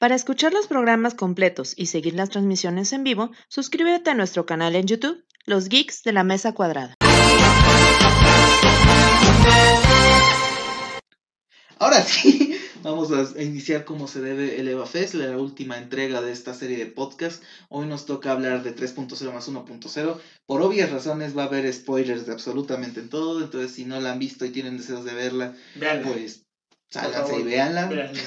Para escuchar los programas completos y seguir las transmisiones en vivo, suscríbete a nuestro canal en YouTube, Los Geeks de la Mesa Cuadrada. Ahora sí, vamos a iniciar como se debe el EvaFest, la última entrega de esta serie de podcast. Hoy nos toca hablar de 3.0 más 1.0. Por obvias razones va a haber spoilers de absolutamente todo, entonces si no la han visto y tienen deseos de verla, pues sálganse y véanla. véanla.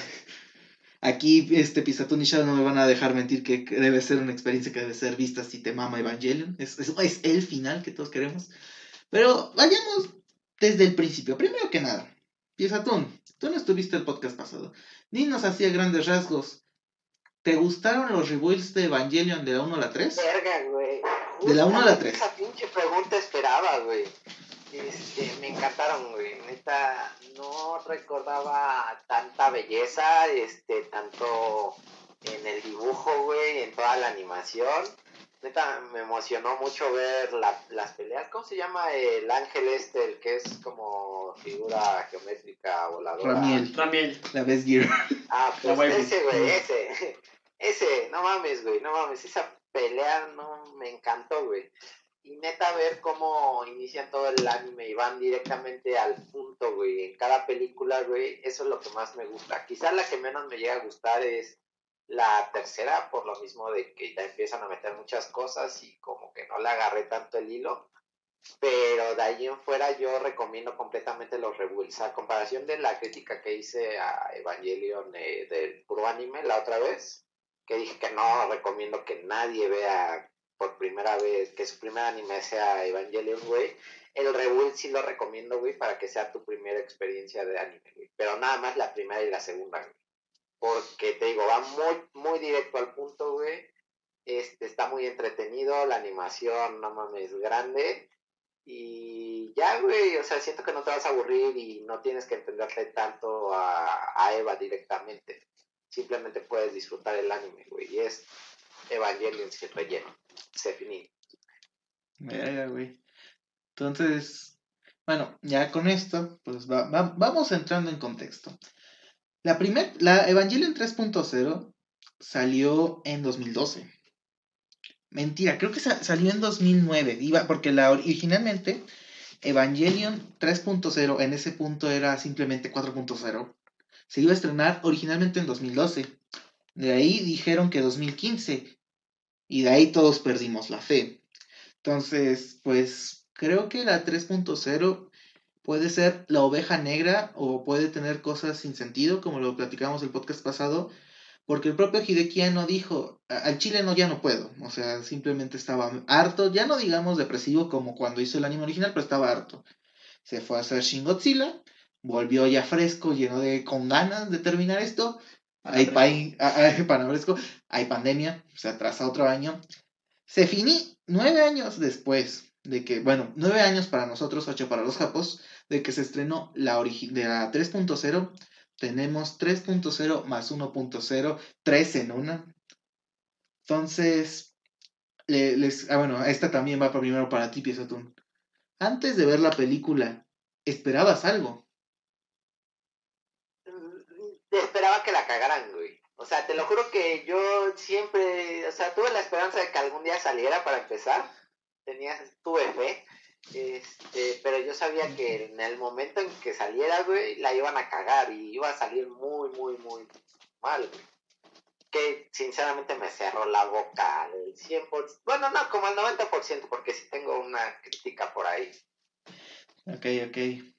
Aquí, este Pisatón y Shadow no me van a dejar mentir que debe ser una experiencia que debe ser vista si te mama Evangelion. Es, es, es el final que todos queremos. Pero vayamos desde el principio. Primero que nada, Pisatón, tú no estuviste el podcast pasado. Dinos así a grandes rasgos. ¿Te gustaron los rebuilds de Evangelion de la 1 a la 3? Verga, güey. De la uno a la Justamente tres. Esa pinche pregunta esperaba, güey. Este, me encantaron, güey. Neta, no recordaba tanta belleza, este, tanto en el dibujo, güey, en toda la animación. Neta, me emocionó mucho ver la- las peleas. ¿Cómo se llama el ángel este, el que es como figura geométrica voladora? Ramiel, Ramiel. la Best Gear. Ah, pues ese, güey, ese. Ese, no mames, güey, no mames. Esa pelea no me encantó, güey. Y neta, ver cómo inician todo el anime y van directamente al punto, güey. En cada película, güey, eso es lo que más me gusta. Quizás la que menos me llega a gustar es la tercera, por lo mismo de que ya empiezan a meter muchas cosas y como que no le agarré tanto el hilo. Pero de ahí en fuera yo recomiendo completamente los rebuilds. A comparación de la crítica que hice a Evangelion eh, del puro anime la otra vez, que dije que no recomiendo que nadie vea por primera vez, que su primer anime sea Evangelion, güey. El rebuild sí lo recomiendo, güey, para que sea tu primera experiencia de anime, güey. Pero nada más la primera y la segunda, güey. Porque te digo, va muy, muy directo al punto, güey. Este, está muy entretenido, la animación, no mames, grande. Y ya, güey, o sea, siento que no te vas a aburrir y no tienes que entenderle tanto a, a Eva directamente. Simplemente puedes disfrutar el anime, güey. Y es Evangelion sin relleno. Se finí. Verga, güey. Entonces, bueno, ya con esto, pues va- va- vamos entrando en contexto. La primer, la Evangelion 3.0 salió en 2012. Mentira, creo que sa- salió en 2009, iba, porque la, originalmente Evangelion 3.0 en ese punto era simplemente 4.0. Se iba a estrenar originalmente en 2012. De ahí dijeron que 2015. Y de ahí todos perdimos la fe. Entonces, pues creo que la 3.0 puede ser la oveja negra o puede tener cosas sin sentido, como lo platicamos el podcast pasado, porque el propio Hideki no dijo, "A- al chile no, ya no puedo, o sea, simplemente estaba harto, ya no digamos depresivo como cuando hizo el anime original, pero estaba harto. Se fue a hacer Shin Godzilla, volvió ya fresco, lleno de, con ganas de terminar esto, hay, ah, panafresco, hay pandemia, se atrasa otro año, se finí nueve años después de que, bueno, nueve años para nosotros, ocho para los japos, de que se estrenó la de la 3.0, tenemos 3.0 más 1.0, 3 en una. Entonces, le- les, ah, bueno, esta también va primero para ti, Piesatún. Antes de ver la película, ¿esperabas algo? Esperaba que la cagaran, güey. O sea, te lo juro que yo siempre, o sea, tuve la esperanza de que algún día saliera para empezar. Tenía, tuve fe. Este, pero yo sabía que en el momento en que saliera, güey, la iban a cagar y iba a salir muy, muy, muy mal, güey. Que sinceramente me cerró la boca al 100%. Bueno, no, como al 90%, porque sí tengo una crítica por ahí. Ok, ok.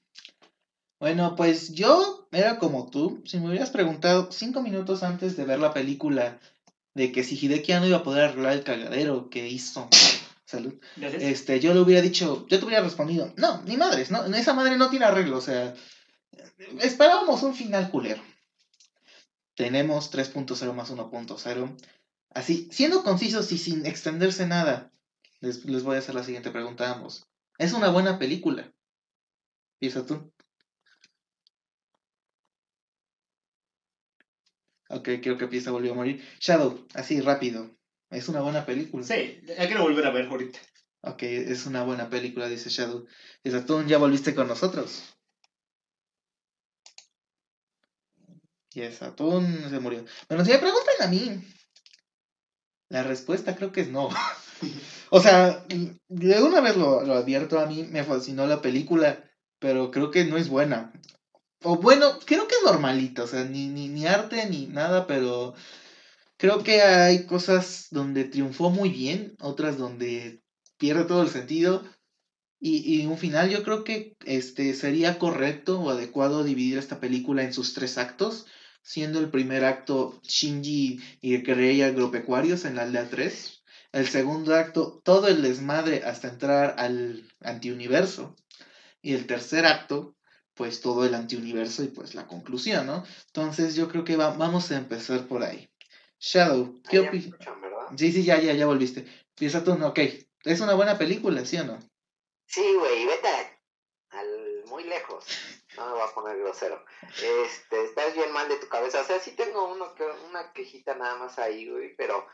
Bueno, pues yo era como tú. Si me hubieras preguntado cinco minutos antes de ver la película de que si Hideki no iba a poder arreglar el cagadero que hizo. Salud. Gracias. Este, yo le hubiera dicho, yo te hubiera respondido, no, ni madres, no, esa madre no tiene arreglo, o sea, esperábamos un final culero. Tenemos 3.0 más 1.0. Así, siendo concisos y sin extenderse nada, les, les voy a hacer la siguiente pregunta a ambos. ¿Es una buena película? Piensa tú. Ok, creo que Pieza volvió a morir. Shadow, así rápido. ¿Es una buena película? Sí, ya quiero volver a ver ahorita. Ok, es una buena película, dice Shadow. Tú ya volviste con nosotros. Y el Saturn se murió. Bueno, si me preguntan a mí, la respuesta creo que es no. o sea, de una vez lo, lo advierto, a mí me fascinó la película, pero creo que no es buena. O bueno, creo que es normalita, o sea, ni, ni, ni arte ni nada, pero creo que hay cosas donde triunfó muy bien, otras donde pierde todo el sentido. Y, y un final yo creo que este sería correcto o adecuado dividir esta película en sus tres actos, siendo el primer acto Shinji y Rey agropecuarios en la aldea 3. El segundo acto, todo el desmadre hasta entrar al antiuniverso. Y el tercer acto, pues todo el antiuniverso y pues la conclusión, ¿no? Entonces yo creo que va- vamos a empezar por ahí. Shadow, ¿qué opinas? Sí, sí, ya, ya, ya volviste. Piensa tú, no, ok. Es una buena película, ¿sí o no? Sí, güey, vete al muy lejos. No me voy a poner grosero. Este, estás bien mal de tu cabeza. O sea, sí tengo uno que, una quejita nada más ahí, güey, pero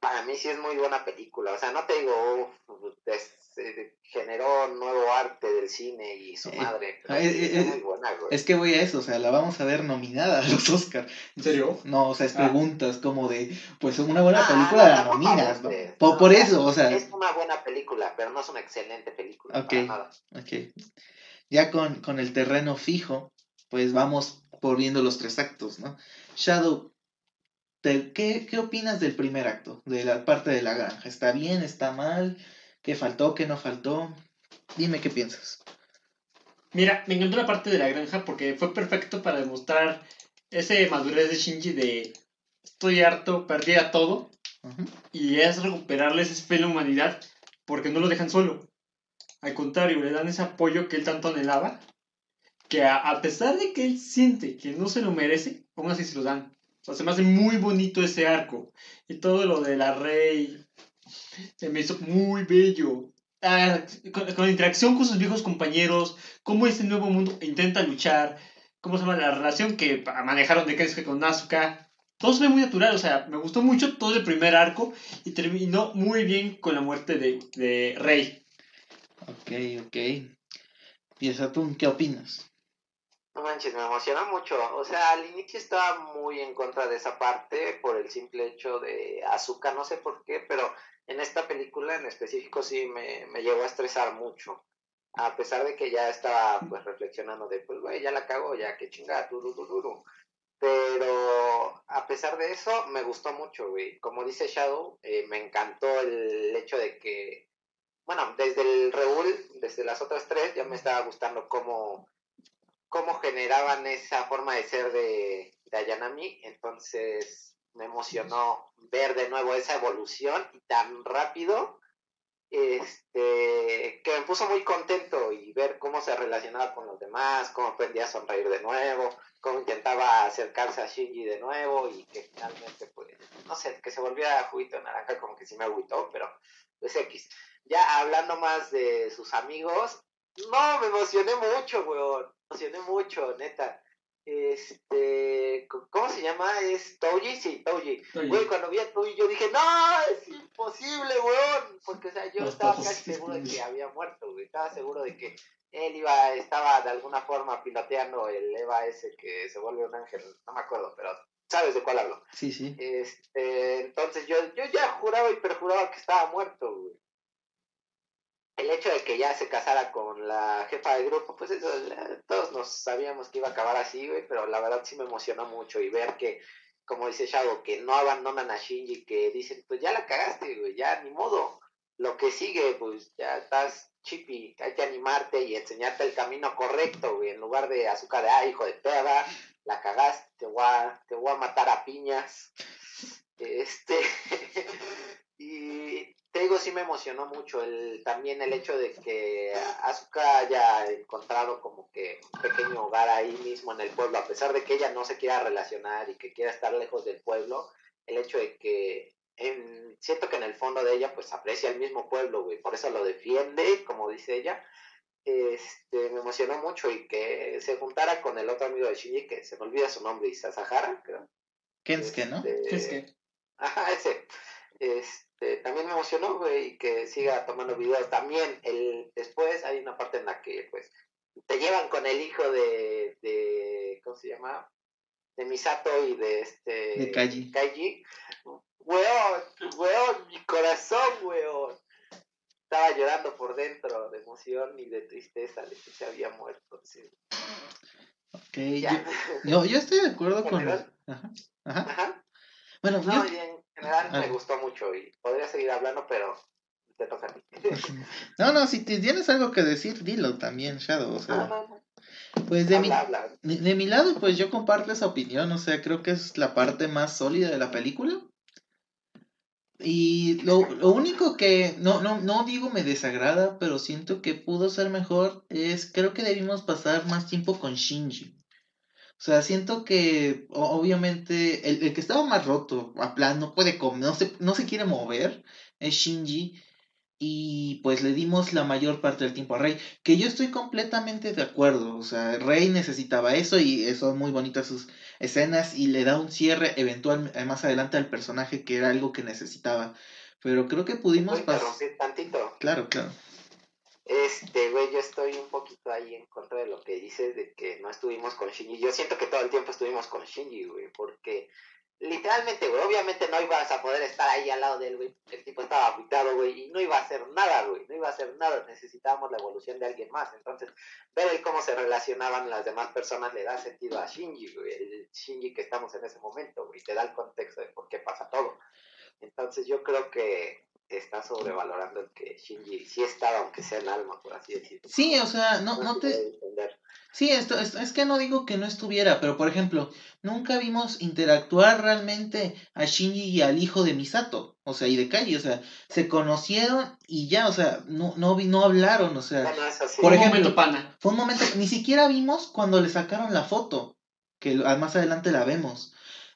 para mí sí es muy buena película. O sea, no te digo, uf, es- eh, generó nuevo arte del cine y su Eh, madre. Pero sí eh, es eh, muy buena, güey. Es que voy a eso, o sea, la vamos a ver nominada a los Oscar. ¿En serio? No, o sea, es Ah. preguntas como de, pues una buena Ah, película no, la nominas. Por, No, por eso, o sea, Es una buena película, pero no es una excelente película. Ok. Para nada. ok. Ya con, con el terreno fijo, pues vamos por viendo los tres actos, ¿no? Shadow, ¿qué, ¿qué opinas del primer acto? De la parte de la granja. ¿Está bien? ¿Está mal? ¿Qué faltó? ¿Qué no faltó? Dime qué piensas. Mira, me encantó la parte de la granja porque fue perfecto para demostrar ese madurez de Shinji de estoy harto, perdí a todo y es recuperarles esa fe en la humanidad porque no lo dejan solo. Al contrario, le dan ese apoyo que él tanto anhelaba, que a, a pesar de que él siente que no se lo merece, aún así se lo dan. O se me hace muy bonito ese arco. Y todo lo de la rey se me hizo muy bello. Ah, con, con la interacción con sus viejos compañeros, cómo este nuevo mundo intenta luchar, cómo se llama la relación que manejaron de Kensuke con Asuka. Todo se ve muy natural, o sea, me gustó mucho todo el primer arco y terminó muy bien con la muerte de, de Rey. Ok, ok. Piensa tú, ¿qué opinas? No manches, me emociona mucho. O sea, al inicio estaba muy en contra de esa parte por el simple hecho de azúcar, no sé por qué, pero en esta película en específico sí me, me llegó a estresar mucho. A pesar de que ya estaba pues reflexionando de, pues güey, ya la cago, ya que chingada, duro, duro, duro. Pero a pesar de eso, me gustó mucho, güey. Como dice Shadow, eh, me encantó el hecho de que, bueno, desde el Reúl, desde las otras tres, ya me estaba gustando cómo cómo generaban esa forma de ser de, de Ayanami, entonces me emocionó ver de nuevo esa evolución y tan rápido, este, que me puso muy contento y ver cómo se relacionaba con los demás, cómo aprendía a sonreír de nuevo, cómo intentaba acercarse a Shinji de nuevo y que finalmente, pues, no sé, que se volviera juguito naranja, como que sí me agüitó, pero pues X. Ya hablando más de sus amigos, no, me emocioné mucho, weón. Emocioné mucho, neta. Este, ¿cómo se llama? ¿Es Touji? Sí, Touji. Güey, cuando vi a Touji yo dije, no, es imposible, weón. Porque, o sea, yo No, estaba casi sí, seguro de que había muerto, güey. Estaba seguro de que él iba, estaba de alguna forma piloteando el Eva ese que se vuelve un ángel. No me acuerdo, pero sabes de cuál hablo. Sí, sí. Este, entonces yo, yo ya juraba y perjuraba que estaba muerto, güey. El hecho de que ya se casara con la jefa del grupo, pues eso, todos nos sabíamos que iba a acabar así, güey, pero la verdad sí me emocionó mucho y ver que, como dice Shadow, que no abandonan a Shinji, que dicen, pues ya la cagaste, güey, ya ni modo. Lo que sigue, pues ya estás chippy, hay que animarte y enseñarte el camino correcto, güey, en lugar de azúcar de, ah, hijo de perra, la cagaste, te voy a, te voy a matar a piñas. Este, y te digo, sí me emocionó mucho el, también el hecho de que Asuka haya encontrado como que un pequeño hogar ahí mismo en el pueblo, a pesar de que ella no se quiera relacionar y que quiera estar lejos del pueblo, el hecho de que en- siento que en el fondo de ella pues aprecia el mismo pueblo, güey, por eso lo defiende, como dice ella, este, me emocionó mucho y que se juntara con el otro amigo de Shinji, que se me olvida su nombre, Isasahara, creo. Kensuke, ¿no? Este, ¿qué es que? Ajá, ese. Este, también me emocionó, güey, que siga tomando videos. También, el, después hay una parte en la que, pues, te llevan con el hijo de, de ¿cómo se llama? de Misato y de este... De Kaiji. Kaiji. Weón, weón, mi corazón, weón. Estaba llorando por dentro de emoción y de tristeza de que se había muerto. sí. Ok, Ya. yo, yo, yo estoy de acuerdo ¿En con... general? Ajá, ajá. Ajá. Bueno, No, yo- general Ah. me gustó mucho y podría seguir hablando, pero te toca a ti. No, no, si te tienes algo que decir, dilo también, Shadow. O sea, no. pues de mi, Habla, habla. de, de mi lado, pues yo comparto esa opinión. O sea, creo que es la parte más sólida de la película. Y lo, lo único que, no, no, no digo me desagrada, pero siento que pudo ser mejor, es creo que debimos pasar más tiempo con Shinji. O sea, siento que obviamente el, el que estaba más roto, a plan, no puede comer, no se, no se quiere mover, es Shinji. Y pues le dimos la mayor parte del tiempo a Rey, que yo estoy completamente de acuerdo. O sea, Rey necesitaba eso y son muy bonitas sus escenas y le da un cierre eventual eh, más adelante al personaje que era algo que necesitaba. Pero creo que pudimos ¿Puedo pasar. tantito? Claro, claro. Este, güey, yo estoy un poquito ahí en contra de lo que dices de que no estuvimos con Shinji. Yo siento que todo el tiempo estuvimos con Shinji, güey, porque literalmente, güey, obviamente no ibas a poder estar ahí al lado de él, güey. El tipo estaba aguitado, güey, y no iba a hacer nada, güey, no iba a hacer nada. Necesitábamos la evolución de alguien más. Entonces, ver el cómo se relacionaban las demás personas le da sentido a Shinji, güey, el Shinji que estamos en ese momento, güey, te da el contexto de por qué pasa todo. Entonces, yo creo que está sobrevalorando el que Shinji sí estaba, aunque sea el alma, por así decirlo. Sí, o sea, no, no te. Sí, esto, esto- es que no digo que no estuviera, pero por ejemplo, nunca vimos interactuar realmente a Shinji y al hijo de Misato, o sea, y de Kaji, o sea, se conocieron y ya, o sea, no, no, vi- no hablaron, o sea, Bueno, sí. Por Un ejemplo- momento, pana. fue un momento, ni siquiera vimos cuando le sacaron la foto, que lo- más adelante la vemos.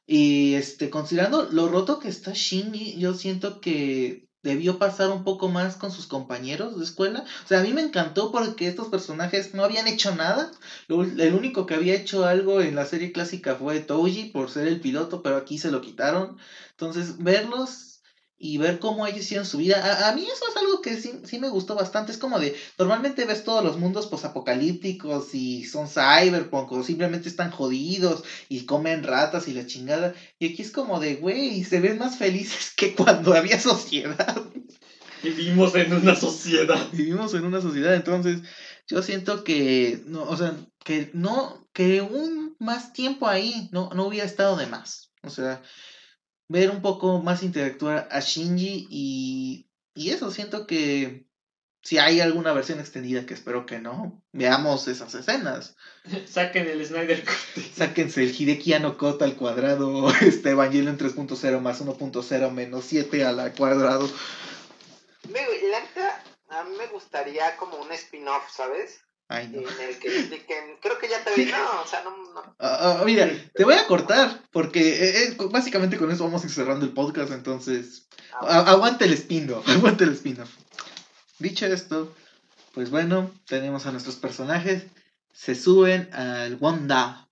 Y este, considerando lo roto que está Shinji, yo siento que debió pasar un poco más con sus compañeros de escuela. O sea, a mí me encantó porque estos personajes no habían hecho nada. El único que había hecho algo en la serie clásica fue Touji por ser el piloto, pero aquí se lo quitaron. Entonces, verlos y ver cómo ellos hicieron su vida. A, a mí eso es algo que sí, sí me gustó bastante. Es como de, normalmente ves todos los mundos posapocalípticos y son cyberpunk o simplemente están jodidos y comen ratas y la chingada. Y aquí es como de, güey, se ven más felices que cuando había sociedad. Vivimos en una sociedad. Vivimos en una sociedad, entonces yo siento que, no, o sea, que no, que un más tiempo ahí no, no hubiera estado de más. O sea, ver un poco más interactuar a Shinji y, y eso, siento que si hay alguna versión extendida, que espero que no, veamos esas escenas. Saquen el Snyder Cut. Sáquense el Hideki no Kota al cuadrado, este Evangelion 3.0 más 1.0 menos 7 al cuadrado. Me, la neta, a mí me gustaría como un spin-off, ¿sabes? Ay, no. En el que expliquen, creo que ya te vi, no, o sea, no, no. Ah, ah, mira, te voy a cortar, porque eh, eh, básicamente con eso vamos cerrando el podcast, entonces Ah, aguante el spin-off, aguante el spin-off. Dicho esto, pues bueno, tenemos a nuestros personajes, se suben al Wanda,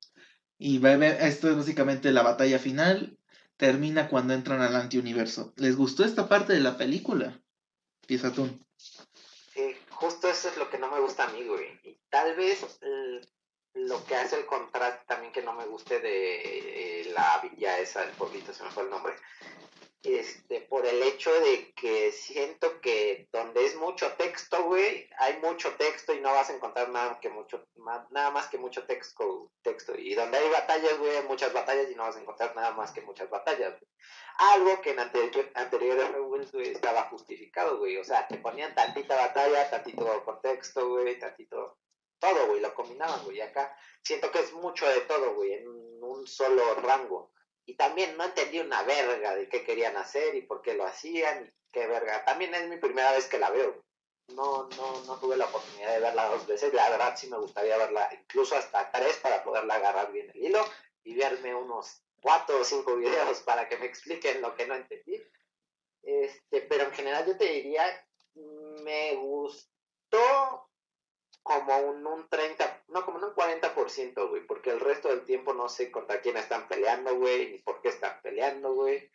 y esto es básicamente la batalla final, termina cuando entran al antiuniverso. ¿Les gustó esta parte de la película? Empieza tú. Justo eso es lo que no me gusta a mí, güey. Y tal vez lo que hace el contraste también que no me guste de eh, la villa esa del pueblito, se me fue el nombre. Este, por el hecho de que siento que donde es mucho texto, güey, hay mucho texto y no vas a encontrar nada que mucho, nada más que mucho texto, texto. Y donde hay batallas, güey, hay muchas batallas y no vas a encontrar nada más que muchas batallas. Algo que en anteri- anteriores güey, estaba justificado, güey. O sea, te ponían tantita batalla, tantito contexto, güey, tantito todo, güey, lo combinaban, güey. Acá siento que es mucho de todo, güey, en un solo rango. Y también no entendí una verga de qué querían hacer y por qué lo hacían y qué verga. También es mi primera vez que la veo. No, no, no tuve la oportunidad de verla dos veces. La verdad sí me gustaría verla incluso hasta tres para poderla agarrar bien el hilo y verme unos cuatro o cinco videos para que me expliquen lo que no entendí. Este, pero en general yo te diría, me gustó como un, un 30, no, como un 40%, güey, porque el resto del tiempo no sé contra quién están peleando, güey, ni por qué están peleando, güey.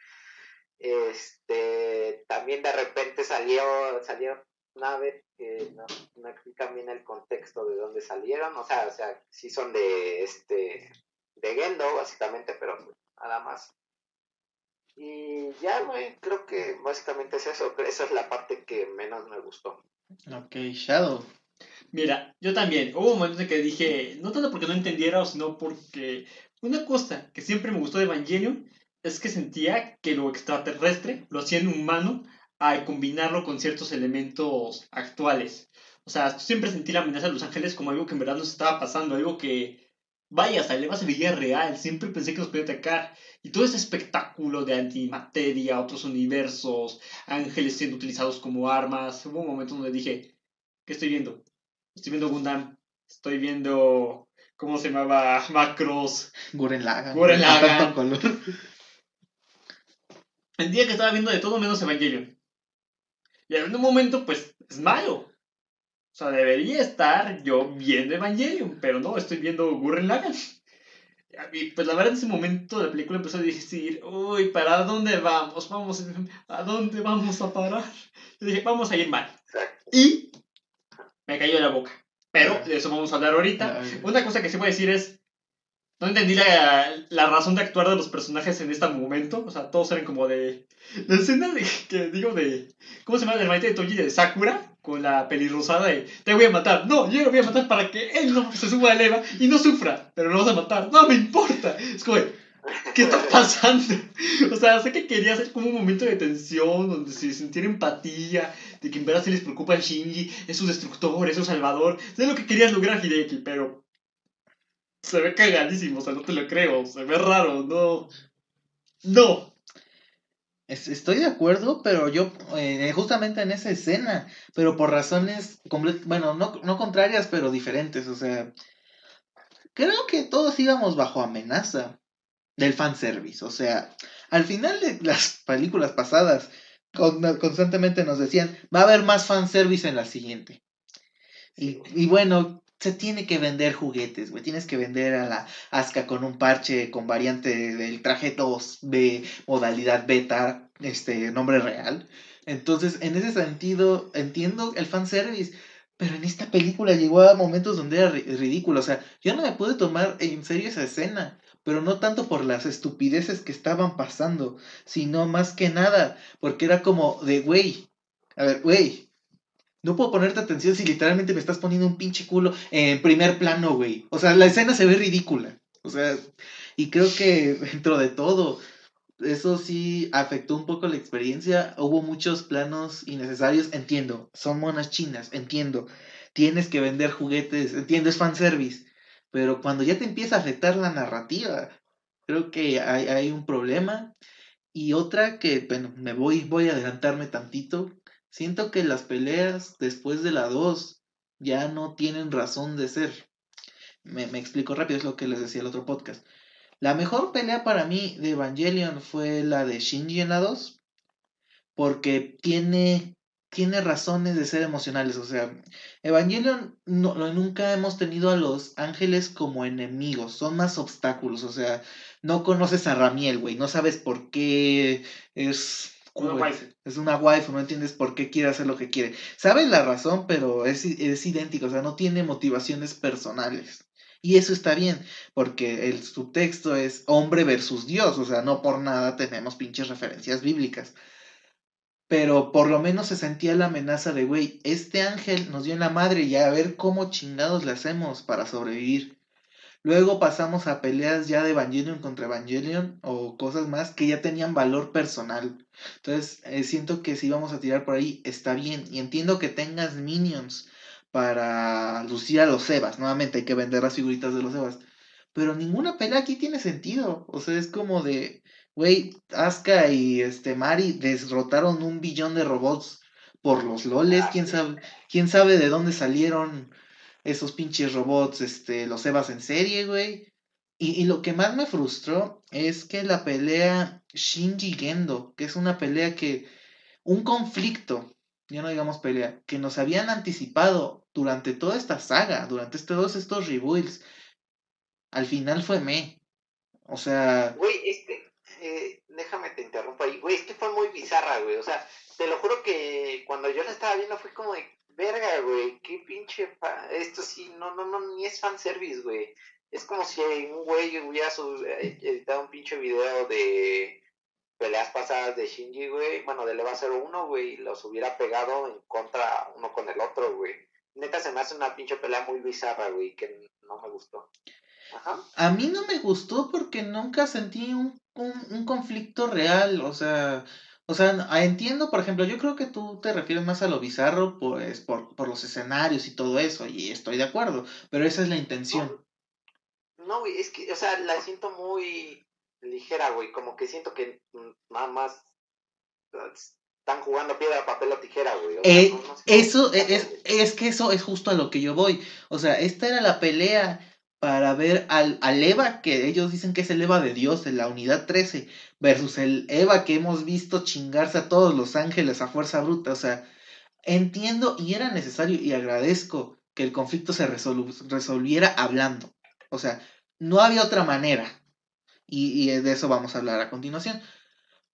Este, también de repente salió, salió naves que no, no bien el contexto de dónde salieron, o sea, o sea, sí son de este de Gendo, básicamente, pero nada más. Y ya, güey, creo que básicamente es eso. Esa es la parte que menos me gustó. Ok, Shadow. Mira, yo también. Hubo momentos en que dije, no tanto porque no entendiera, sino porque una cosa que siempre me gustó de Evangelion es que sentía que lo extraterrestre lo hacía en humano a combinarlo con ciertos elementos actuales. O sea, siempre sentí la amenaza de los ángeles como algo que en verdad nos estaba pasando, algo que, vaya, hasta el se veía real. Siempre pensé que nos podía atacar. Y todo ese espectáculo de antimateria, otros universos, ángeles siendo utilizados como armas. Hubo un momento donde dije, ¿qué estoy viendo? Estoy viendo Gundam. Estoy viendo. ¿Cómo se llamaba? Macros. Guren Lagann. Tanto color. El día que estaba viendo de todo menos Evangelion. Y en un momento, pues, es malo. O sea, debería estar yo viendo Evangelion, pero no, estoy viendo Gurren Lagann. Y pues la verdad en ese momento la película empezó a decir, uy, ¿para dónde vamos? Vamos, ¿a dónde vamos a parar? Yo dije, vamos a ir mal. Y me cayó la boca. Pero de eso vamos a hablar ahorita. Ay. Una cosa que sí voy a decir es, no entendí la, la razón de actuar de los personajes en este momento. O sea, todos eran como de... La escena de, que digo de... ¿Cómo se llama? El hermanito de Toji de Sakura. Con la pelirrosada de... Te voy a matar. No, yo lo voy a matar para que él no se suba a Eva y no sufra. Pero lo vas a matar. No me importa. Es como... de, ¿Qué está pasando? O sea, sé que quería hacer como un momento de tensión donde se sintiera empatía, de que en verdad se les preocupa a Shinji, es su destructor, es su salvador. Sé lo que querías lograr, Hideki, pero se ve cagadísimo, o sea, no te lo creo, se ve raro, no. No. Es- Estoy de acuerdo, pero yo, eh, justamente en esa escena, pero por razones, bueno, no, no contrarias, pero diferentes, o sea, creo que todos íbamos bajo amenaza del fanservice, o sea, al final de las películas pasadas, con- constantemente nos decían, va a haber más fanservice en la siguiente. Y, y bueno, se tiene que vender juguetes, güey. Tienes que vender a la Asuka con un parche con variante del traje 2B, modalidad beta, este, nombre real. Entonces, en ese sentido, entiendo el fanservice. Pero en esta película llegó a momentos donde era ri- ridículo. O sea, yo no me pude tomar en serio esa escena. Pero no tanto por las estupideces que estaban pasando, sino más que nada, porque era como de, güey, a ver, güey, no puedo ponerte atención si literalmente me estás poniendo un pinche culo en primer plano, güey. O sea, la escena se ve ridícula. O sea, y creo que dentro de todo, eso sí afectó un poco la experiencia. Hubo muchos planos innecesarios, entiendo. Son monas chinas, entiendo. Tienes que vender juguetes, entiendo, es fanservice. Pero cuando ya te empieza a afectar la narrativa, creo que hay, hay un problema. Y otra que, bueno, me voy, voy a adelantarme tantito. Siento que las peleas después de la 2 ya no tienen razón de ser. Me, me explico rápido, es lo que les decía el otro podcast. La mejor pelea para mí de Evangelion fue la de Shinji en la 2. Porque tiene, tiene razones de ser emocionales. O sea, Evangelion no, no- nunca hemos tenido a los ángeles como enemigos. Son más obstáculos. O sea, no conoces a Ramiel, güey. No sabes por qué es... Una waifu. Es una waifu, no entiendes por qué quiere hacer lo que quiere. Sabes la razón, pero es, es idéntico. O sea, no tiene motivaciones personales. Y eso está bien, porque el subtexto es hombre versus Dios, o sea, no por nada tenemos pinches referencias bíblicas. Pero por lo menos se sentía la amenaza de, güey, este ángel nos dio en la madre y a ver cómo chingados le hacemos para sobrevivir. Luego pasamos a peleas ya de Evangelion contra Evangelion o cosas más que ya tenían valor personal. Entonces, eh, siento que si vamos a tirar por ahí, está bien. Y entiendo que tengas minions para lucir a los Evas. Nuevamente hay que vender las figuritas de los Evas. Pero ninguna pelea aquí tiene sentido. O sea, es como de, güey, Asuka y este Mari derrotaron un billón de robots por los loles. ¿Quién sabe, quién sabe de dónde salieron esos pinches robots, este, los Evas en serie, güey? Y, y lo que más me frustró es que la pelea Shinji Gendo, que es una pelea que, un conflicto, ya no digamos pelea, que nos habían anticipado durante toda esta saga, durante este, todos estos rebuilds, al final fue me. O sea, Güey, es que, eh, déjame te interrumpo ahí, güey, es que fue muy bizarra, güey, o sea, te lo juro que cuando yo la estaba viendo fue como de, verga, güey, qué pinche, fa- esto sí, no, no, no, ni es fanservice, güey, es como si un güey hubiera eh, editado un pinche video de peleas pasadas de Shinji, güey, bueno, de Leva 01, güey, y los hubiera pegado en contra uno con el otro, güey. Neta se me hace una pinche pelea muy bizarra, güey, que no me gustó. Ajá. A mí no me gustó porque nunca sentí un, un, un conflicto real, o sea, o sea, entiendo, por ejemplo, yo creo que tú te refieres más a lo bizarro, pues, por, por los escenarios y todo eso, y estoy de acuerdo, pero esa es la intención. No, güey, es que, o sea, la siento muy ligera, güey, como que siento que mm, nada más están jugando piedra, papel o tijera, güey. o sea, Eh, no- no sé cómo Eso explicarlo, es, güey. es que eso es justo a lo que yo voy. O sea, esta era la pelea para ver al, Eva, que ellos dicen que es el Eva de Dios, de la unidad 13, versus el Eva que hemos visto chingarse a todos los ángeles a fuerza bruta. O sea, entiendo y era necesario y agradezco que el conflicto se resolviera hablando. O sea, no había otra manera. Y, de eso vamos a hablar a continuación.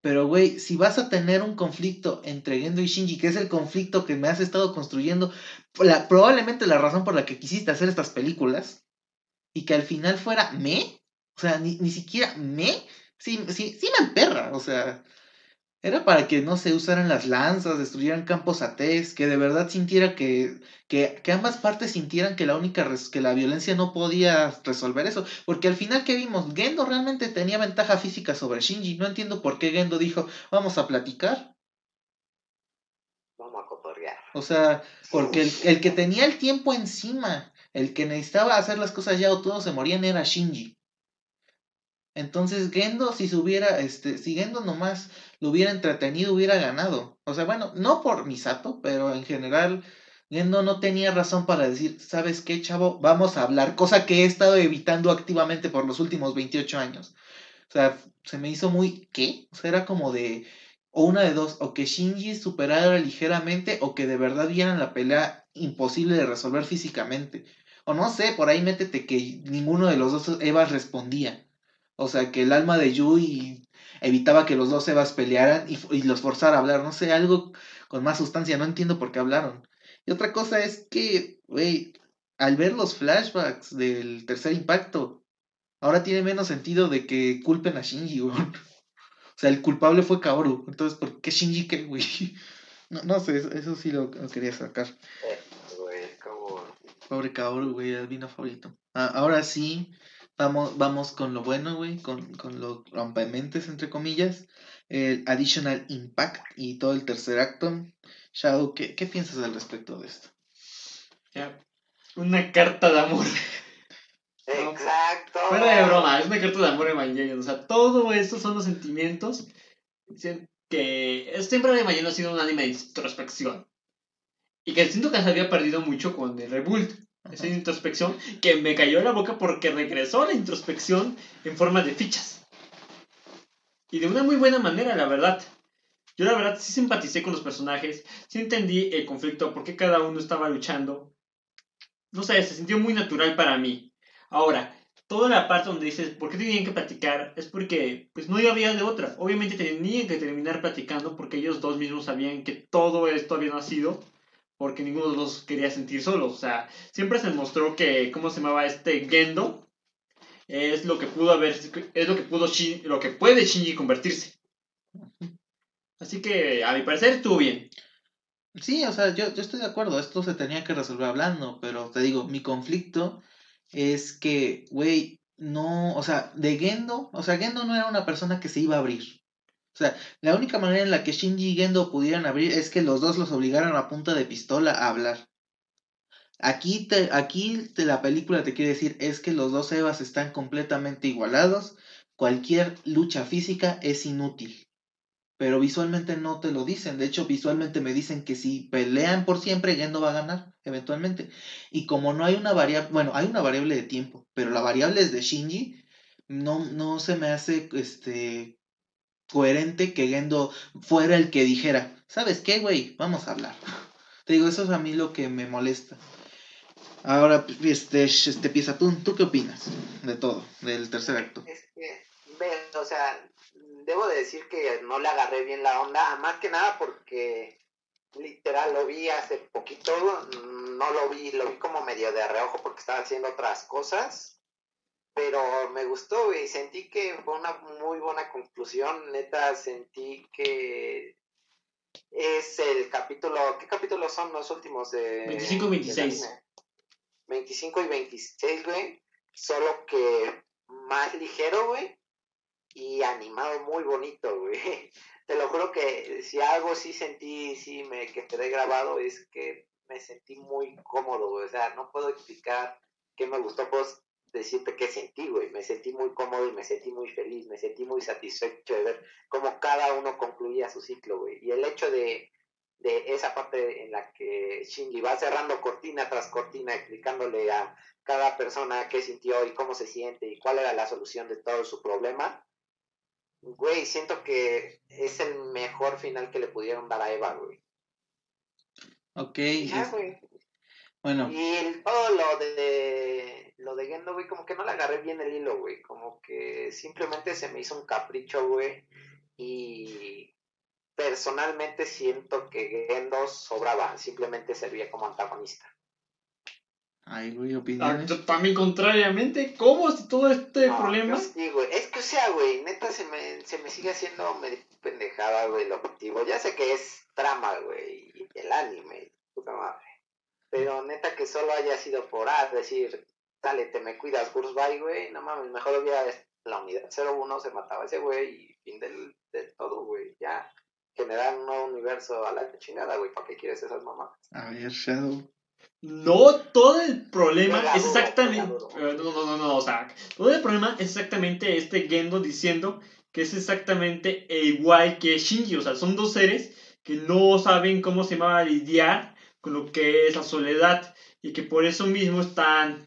Pero, güey, si vas a tener un conflicto entre Gendo y Shinji, que es el conflicto que me has estado construyendo, probablemente la razón por la que quisiste hacer estas películas, y que al final fuera me, o sea, ni, ni siquiera me, sí, sí, sí me emperra, o sea, era para que no se usaran las lanzas, destruyeran campos ATs, que de verdad sintiera que, que, que ambas partes sintieran que la única, que la violencia no podía resolver eso, porque al final que vimos, Gendo realmente tenía ventaja física sobre Shinji, no entiendo por qué Gendo dijo, vamos a platicar, O sea, porque el, el que tenía el tiempo encima, el que necesitaba hacer las cosas ya o todos se morían era Shinji. Entonces Gendo, si se hubiera, este, si Gendo nomás lo hubiera entretenido, hubiera ganado. O sea, bueno, no por Misato, pero en general, Gendo no tenía razón para decir, ¿sabes qué, chavo? Vamos a hablar, cosa que he estado evitando activamente por los últimos 28 años. O sea, se me hizo muy, ¿qué? O sea, era como de, o una de dos, o que Shinji superara ligeramente, o que de verdad vieran la pelea imposible de resolver físicamente. O no sé, por ahí métete que ninguno de los dos Evas respondía. O sea, que el alma de Yui evitaba que los dos Evas pelearan y, los forzara a hablar. No sé, algo con más sustancia. No entiendo por qué hablaron. Y otra cosa es que, güey, al ver los flashbacks del tercer impacto, ahora tiene menos sentido de que culpen a Shinji, güey. O sea, el culpable fue Kaoru. Entonces, ¿por qué Shinji qué, güey? No, no sé, eso, eso sí lo, lo quería sacar. Eh, güey, como... Pobre Kaoru, güey, el vino favorito. Ah, ahora sí, vamos, vamos con lo bueno, güey, con, con los rompementes, entre comillas. El Additional Impact y todo el tercer acto. Shadow, ¿qué, qué piensas al respecto de esto? Ya, Una carta de amor. Exacto. Fuera de broma, es una carta de amor Evangelion. O sea, todo esto son los sentimientos. Que este siempre Evangelion ha sido un anime de introspección. Y que siento que se había perdido mucho con el Rebuild. Esa introspección que me cayó en la boca porque regresó a la introspección en forma de fichas. Y de una muy buena manera, la verdad. Yo la verdad sí simpaticé con los personajes, sí entendí el conflicto, por qué cada uno estaba luchando. No sé, se sintió muy natural para mí. Ahora, toda la parte donde dices, ¿por qué tenían que platicar? Es porque, pues no había de otra. Obviamente tenían que terminar platicando porque ellos dos mismos sabían que todo esto había nacido porque ninguno de los dos quería sentir solos. O sea, siempre se mostró que, ¿cómo se llamaba este Gendo? Es lo que pudo haber, es lo que pudo, Shin- lo que puede Shinji convertirse. Así que, a mi parecer, estuvo bien. Sí, o sea, yo, yo estoy de acuerdo, esto se tenía que resolver hablando, pero te digo, mi conflicto es que, güey, no, o sea, de Gendo, o sea, Gendo no era una persona que se iba a abrir. O sea, la única manera en la que Shinji y Gendo pudieran abrir es que los dos los obligaran a punta de pistola a hablar. Aquí, te, aquí te- la película te quiere decir es que los dos Evas están completamente igualados, cualquier lucha física es inútil pero visualmente no te lo dicen. De hecho, visualmente me dicen que si pelean por siempre, Gendo va a ganar, eventualmente. Y como no hay una variable, bueno, hay una variable de tiempo, pero la variable es de Shinji, no, no se me hace este coherente que Gendo fuera el que dijera, ¿sabes qué, güey? Vamos a hablar. Te digo, eso es a mí lo que me molesta. Ahora, este, este pieza, ¿tú, ¿tú qué opinas de todo, del tercer acto? Es que, o sea, debo de decir que no le agarré bien la onda, más que nada porque literal lo vi hace poquito, no lo vi, lo vi como medio de reojo porque estaba haciendo otras cosas. pero me gustó, güey. Sentí que fue una muy buena conclusión. Neta, sentí que es el capítulo. ¿Qué capítulos son los últimos de. 25 y 26. del anime? 25 y 26, güey. Solo que más ligero, güey. Y animado muy bonito, güey. Te lo juro que si algo sí sentí, sí me que quedé grabado, es que me sentí muy cómodo, güey. O sea, no puedo explicar qué me gustó, puedo decirte qué sentí, güey. Me sentí muy cómodo y me sentí muy feliz, me sentí muy satisfecho de ver cómo cada uno concluía su ciclo, güey. Y el hecho de, de esa parte en la que Shinji va cerrando cortina tras cortina, explicándole a cada persona qué sintió y cómo se siente y cuál era la solución de todo su problema, güey, siento que es el mejor final que le pudieron dar a Eva, güey. Ok. Ya, es- güey. bueno, Y el- todo lo de lo de Gendo, güey, como que no le agarré bien el hilo, güey. Como que simplemente se me hizo un capricho, güey. Y personalmente siento que Gendo sobraba, simplemente servía como antagonista. Ay, güey, Ah, opiniones. yo También contrariamente, ¿cómo si todo este No, problema? sí, güey. Es que, o sea, güey, neta se me, se me sigue haciendo medio pendejada, güey, el objetivo. Ya sé que es trama, güey, el anime, puta madre. Pero neta que solo haya sido por ah, decir, dale, te me cuidas, Gursby, güey, no mames, mejor hubiera la unidad 01 se mataba ese güey y fin del, de todo, güey, ya. Generar un nuevo universo a la chingada, güey, ¿para qué quieres esas mamás? A ver, Shadow. No, todo el problema es exactamente. eh, No, no, no, no, o sea, todo el problema es exactamente este Gendo diciendo que es exactamente igual que Shinji. O sea, son dos seres que no saben cómo se va a lidiar con lo que es la soledad y que por eso mismo están,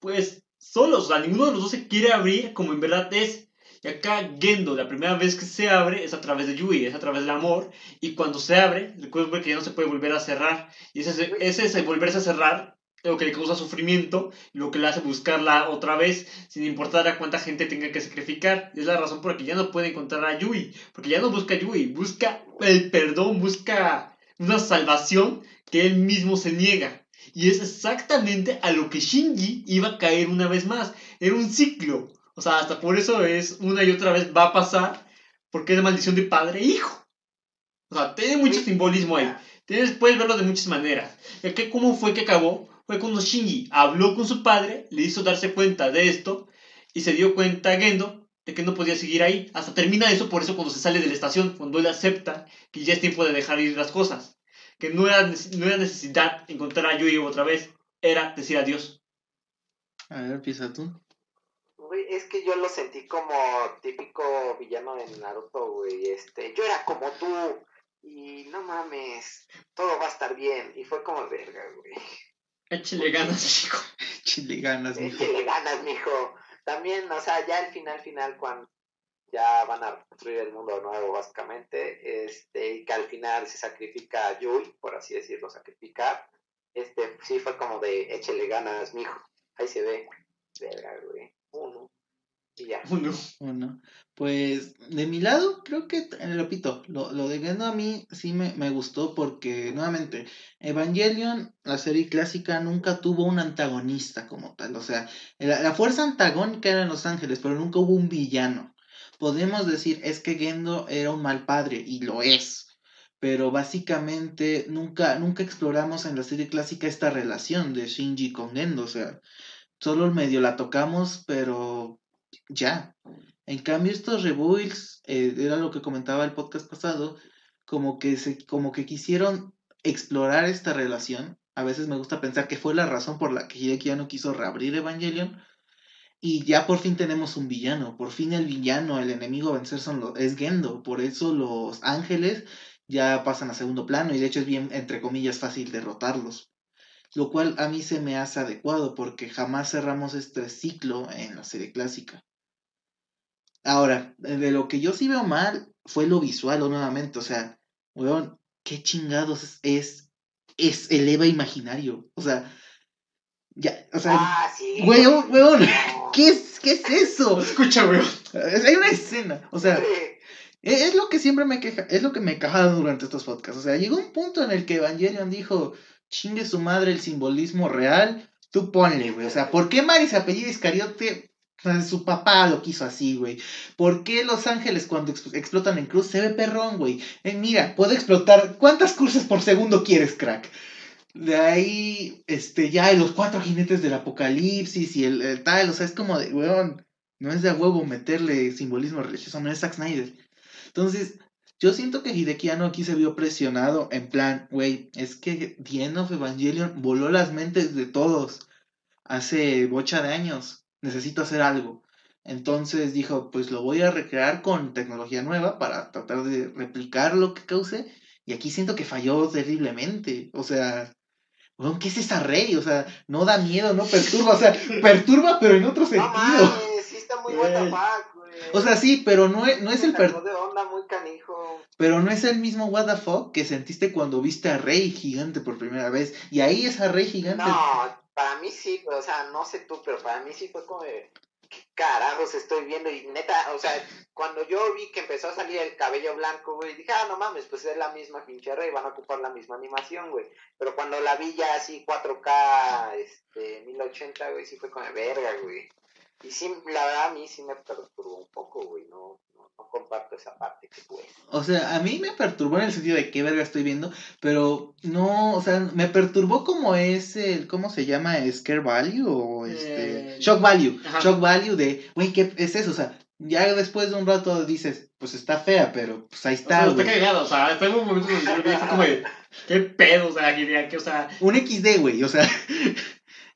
pues, solos. O sea, ninguno de los dos se quiere abrir como en verdad es. Y acá Gendo, la primera vez que se abre es a través de Yui, es a través del amor. Y cuando se abre, recuerdo que ya no se puede volver a cerrar. Y ese, es- ese es el volverse a cerrar lo que le causa sufrimiento, lo que le hace buscarla otra vez, sin importar a cuánta gente tenga que sacrificar. Y es la razón por la que ya no puede encontrar a Yui, porque ya no busca a Yui, busca el perdón, busca una salvación que él mismo se niega. Y es exactamente a lo que Shinji iba a caer una vez más. Era un ciclo. O sea, hasta por eso es una y otra vez va a pasar, porque es maldición de padre e hijo. O sea, tiene mucho simbolismo ahí. Tienes, puedes verlo de muchas maneras. ¿Y aquí cómo fue que acabó? Fue cuando Shinji habló con su padre, le hizo darse cuenta de esto y se dio cuenta Gendo de que no podía seguir ahí. Hasta termina eso por eso cuando se sale de la estación, cuando él acepta que ya es tiempo de dejar ir las cosas. Que no era, no era necesidad encontrar a Yui otra vez, era decir adiós. A ver, empieza tú. Es que yo lo sentí como típico villano en Naruto, güey. Este, yo era como tú y no mames, todo va a estar bien. Y fue como verga, güey. Échale ganas, hijo. Chile ganas, mijo. que le ganas, mijo. También, o sea, ya al final, final, cuando ya van a construir el mundo nuevo, básicamente, este, y que al final se sacrifica a Yui, por así decirlo, sacrificar, este, sí fue como de échele ganas, mijo. Ahí se ve, verga, güey. Uno. Y ya. Uno. Bueno, pues de mi lado, creo que, eh, repito, lo, lo de Gendo a mí sí me, me gustó porque, nuevamente, Evangelion, la serie clásica, nunca tuvo un antagonista como tal. O sea, la, la fuerza antagónica era en Los Ángeles, pero nunca hubo un villano. Podemos decir, es que Gendo era un mal padre, y lo es. Pero básicamente nunca, nunca exploramos en la serie clásica esta relación de Shinji con Gendo. O sea, solo medio la tocamos, pero ya. En cambio, estos rebuilds, eh, era lo que comentaba el podcast pasado, como que, se, como que quisieron explorar esta relación. A veces me gusta pensar que fue la razón por la que Hideki ya no quiso reabrir Evangelion. Y ya por fin tenemos un villano. Por fin el villano, el enemigo a vencer son los, es Gendo. Por eso los ángeles ya pasan a segundo plano. Y de hecho es bien, entre comillas, fácil derrotarlos. Lo cual a mí se me hace adecuado porque jamás cerramos este ciclo en la serie clásica. Ahora, de lo que yo sí veo mal fue lo visual, o nuevamente, o sea, weón, qué chingados es, es, es el Eva imaginario. O sea, ya, o sea, Ah, sí. weón, weón, No. ¿qué es, qué es eso? Escucha, weón. Es- Hay una escena, o sea, Güey, es, lo que siempre me queja, es lo que me quejaba durante estos podcasts. O sea, llegó un punto en el que Evangelion dijo, chingue su madre el simbolismo real, tú ponle, güey. O sea, ¿por qué Mari se apellida Iscariote? Su papá lo quiso así, güey. ¿Por qué Los Ángeles cuando ex- explotan en cruz se ve perrón, güey? Eh, mira, puede explotar. ¿Cuántas cruces por segundo quieres, crack? De ahí, este, ya los cuatro jinetes del apocalipsis y el, tal, o sea, es como de, weón, no es de huevo meterle simbolismo religioso, no es Zack Snyder. Entonces, yo siento que Hideki Anno aquí se vio presionado en plan, güey, es que The of Evangelion voló las mentes de todos hace bocha de años. Necesito hacer algo. Entonces dijo, pues lo voy a recrear con tecnología nueva para tratar de replicar lo que causé. Y aquí siento que falló terriblemente. O sea, weón, ¿qué es esa rey? O sea, no da miedo, no perturba. O sea, perturba, pero en otro No sentido. mames, sí está muy what the Güey. fuck, güey. O sea, sí, pero no es, no es el per- de onda muy canijo. pero no es el mismo what the fuck que sentiste cuando viste a Rey gigante por primera vez. Y ahí esa Rey gigante. No, para mí sí, o sea, no sé tú, pero para mí sí fue como de, ¿qué carajos estoy viendo? Y neta, o sea, cuando yo vi que empezó a salir el cabello blanco, güey, dije, ah, no mames, pues es la misma pinche rey, van a ocupar la misma animación, güey. Pero cuando la vi ya así 4K, este, 1080, güey, sí fue como de verga, güey. Y sí, la verdad a mí sí me perturbó un poco, güey, no, no, no comparto esa parte que tú. O sea, a mí me perturbó en el sentido de qué verga estoy viendo, pero no, o sea, me perturbó como es el, ¿cómo se llama? ¿Scare Value o este? Eh, Shock Value. ajá. Shock Value de, güey, ¿qué es eso? O sea, ya después de un rato dices, pues está fea, pero pues ahí O sea, está, está güey. cagado, o sea, fue un momento donde yo fue como de, ¿qué pedo? O sea, que, que, o sea, Un XD, güey, o sea,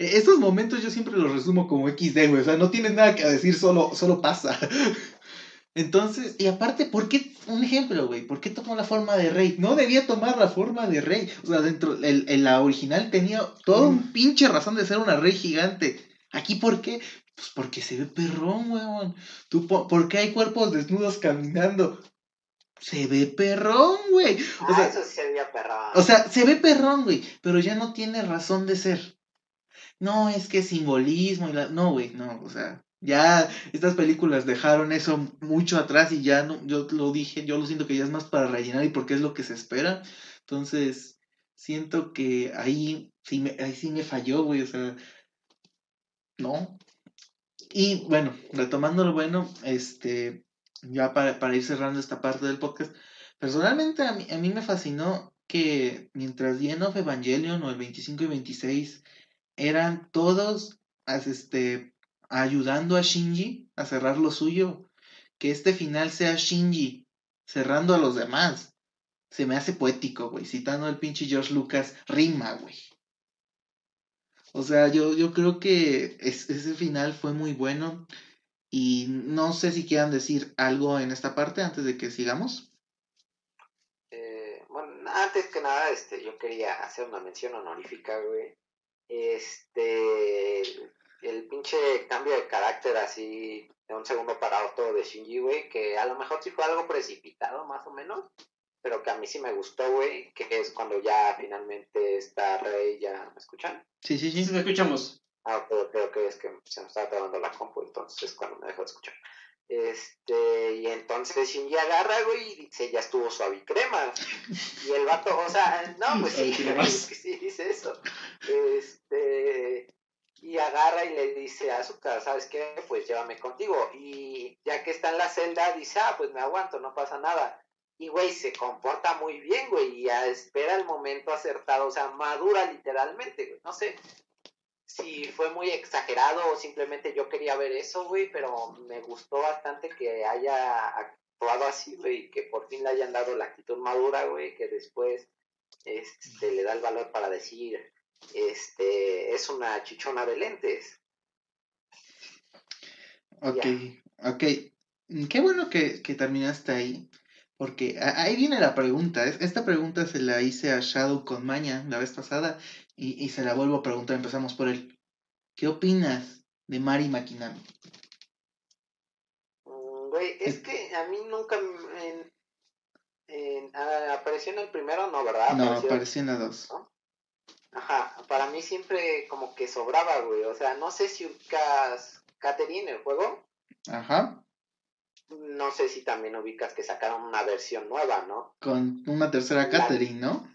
estos momentos yo siempre los resumo como XD, güey, o sea, no tienes nada que decir, solo, solo pasa. Entonces, y aparte, ¿por qué, un ejemplo, güey, ¿por qué tomó la forma de rey? No debía tomar la forma de rey, o sea, dentro, el, el- la original tenía todo un pinche razón de ser una rey gigante. Aquí, ¿por qué? Pues porque se ve perrón, weón. ¿Tú, po- ¿Por qué hay cuerpos desnudos caminando? Se ve perrón, güey. O Ah, sea, eso sí se veía perra. o sea, se ve perrón, güey, pero ya no tiene razón de ser. No, es que simbolismo y la... No, güey, no, o sea, ya estas películas dejaron eso mucho atrás y ya no, yo lo dije, yo lo siento que ya es más para rellenar y porque es lo que se espera. Entonces, siento que ahí sí me, ahí sí me falló, güey, o sea, no. Y bueno, retomando lo bueno, este, ya para, para ir cerrando esta parte del podcast, personalmente a mí, a mí me fascinó que mientras The End of Evangelion o el 25 y 26 eran todos este, ayudando a Shinji a cerrar lo suyo, que este final sea Shinji cerrando a los demás. Se me hace poético, güey, citando al pinche George Lucas, rima, güey. O sea, yo, yo creo que es- ese final fue muy bueno y no sé si quieran decir algo en esta parte antes de que sigamos. Eh, bueno, antes que nada, este, yo quería hacer una mención honorífica, güey. Este, el, pinche cambio de carácter así de un segundo para otro de Shinji, güey, que a lo mejor sí fue algo precipitado, más o menos, pero que a mí sí me gustó, güey, que es cuando ya finalmente está Rey, ya, ¿me escuchan? Sí, sí, sí, sí. te escuchamos. Ah, pero creo que es que se me estaba trabando la compu, entonces es cuando me dejó de escuchar. Este, y entonces Shinji agarra, güey, y dice, ya estuvo suave y crema. Y el vato, o sea, no, pues sí, sí dice eso. Este, y agarra y le dice a su casa, ¿sabes qué? Pues llévame contigo. Y ya que está en la celda, dice, ah, pues me aguanto, no pasa nada. Y, güey, se comporta muy bien, güey, y espera el momento acertado, o sea, madura literalmente, güey, no sé si fue muy exagerado o simplemente yo quería ver eso, güey, pero me gustó bastante que haya actuado así, güey, que por fin le hayan dado la actitud madura, güey, que después este, le da el valor para decir, este, es una chichona de lentes. Ok, ok. Mm, Qué bueno que, que terminaste ahí, porque ahí viene la pregunta. Es- Esta pregunta se la hice a Shadow con Maña la vez pasada y, y se la vuelvo a preguntar. Empezamos por él. ¿Qué opinas de Mari Makinami? Mm, Güey, es que a mí nunca en, en- ah, apareció en el primero, no, ¿verdad? No, Apareció- apareció en la 2. Ajá, para mí siempre como que sobraba, güey. O sea, no sé si ubicas Catherine, el juego. Ajá. No sé si también ubicas que sacaron una versión nueva, ¿no? Con una tercera La- Catherine, ¿no?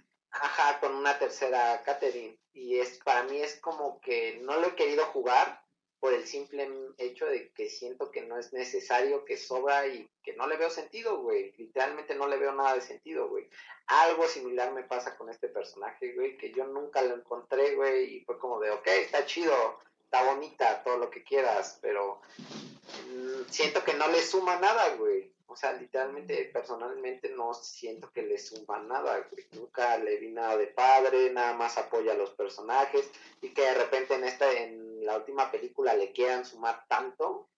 Ajá, con una tercera Catherine. Y es para mí es como que no lo he querido jugar por el simple hecho de que siento que no es necesario, que sobra y que no le veo sentido, güey. Literalmente no le veo nada de sentido, güey. Algo similar me pasa con este personaje, güey, que yo nunca lo encontré, güey, y fue como de, ok, está chido, está bonita, todo lo que quieras, pero mm, siento que no le suma nada, güey. O sea, literalmente, personalmente no siento que le suma nada. Nunca le vi nada de padre, nada más apoya a los personajes y que de repente en esta, en la última película le quieran sumar tanto,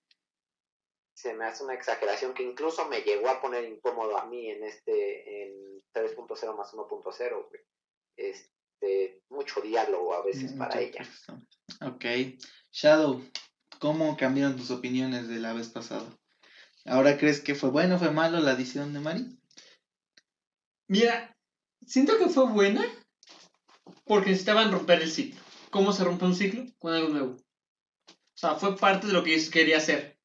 se me hace una exageración que incluso me llegó a poner incómodo a mí en este, en 3.0 más 1.0, güey. Este, mucho diálogo a veces para ella. Ok. Shadow, ¿cómo cambiaron tus opiniones de la vez pasada? ¿Ahora crees que fue bueno o fue malo la adición de Mari? Mira, siento que fue buena porque necesitaban romper el ciclo. ¿Cómo se rompe un ciclo? Con algo nuevo. O sea, fue parte de lo que yo quería hacer.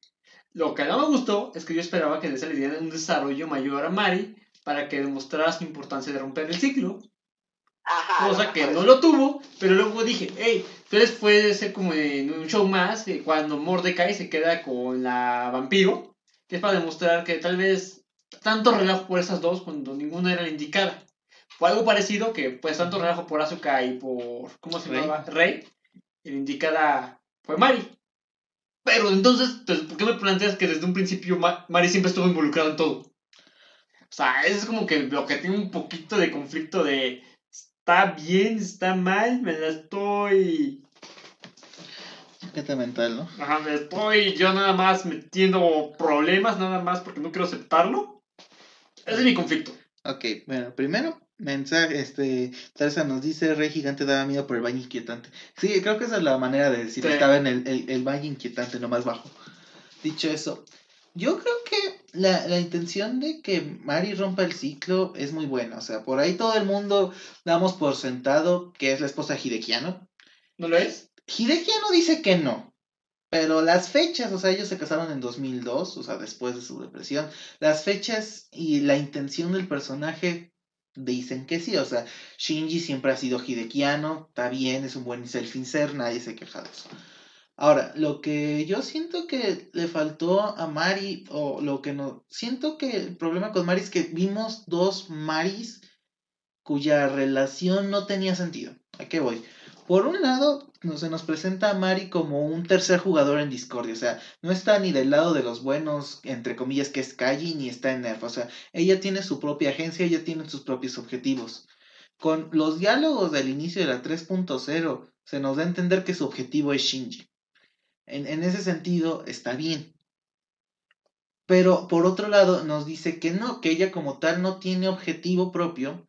Lo que no me gustó es que yo esperaba que le dieran un desarrollo mayor a Mari para que demostrara su importancia de romper el ciclo. Ajá, cosa que no lo tuvo, pero luego dije, hey, entonces puede ser como en un show más, eh, cuando Mordecai se queda con la vampiro, que es para demostrar que tal vez tanto relajo por esas dos cuando ninguna era la indicada. Fue algo parecido que pues tanto relajo por Asuka y por, ¿cómo se llama? Rey. La indicada fue Mari. Pero entonces, pues, ¿por qué me planteas que desde un principio Mari siempre estuvo involucrada en todo? O sea, eso es como que lo que tiene un poquito de conflicto de está bien, está mal, me la estoy Mental, ¿no? Ajá, me estoy yo nada más metiendo problemas, nada más porque no quiero aceptarlo. Ese es mi conflicto. Ok, bueno, primero, mensaje, este, Tarsa nos dice, Rey Gigante daba miedo por el baño inquietante. Sí, creo que esa es la manera de decir, estaba en el, el, el baño inquietante, no más bajo. Dicho eso, yo creo que la, la, intención de que Mari rompa el ciclo es muy buena. O sea, por ahí todo el mundo damos por sentado que es la esposa de Hidekiano. ¿No lo es? Hidekiano dice que no. Pero las fechas, o sea, ellos se casaron en 2002, o sea, después de su depresión. Las fechas y la intención del personaje dicen que sí. O sea, Shinji siempre ha sido Hidekiano, está bien, es un buen self-insert, nadie se queja de eso. Ahora, lo que yo siento que le faltó a Mari, o lo que no. Siento que el problema con Mari es que vimos dos Maris cuya relación no tenía sentido. ¿A qué voy? Por un lado, se nos presenta a Mari como un tercer jugador en Discordia, o sea, no está ni del lado de los buenos, entre comillas, que es Kaji, ni está en Nerf, o sea, ella tiene su propia agencia, ella tiene sus propios objetivos. Con los diálogos del inicio de la 3.0, se nos da a entender que su objetivo es Shinji. En, en ese sentido, está bien. Pero por otro lado, nos dice que no, que ella como tal no tiene objetivo propio,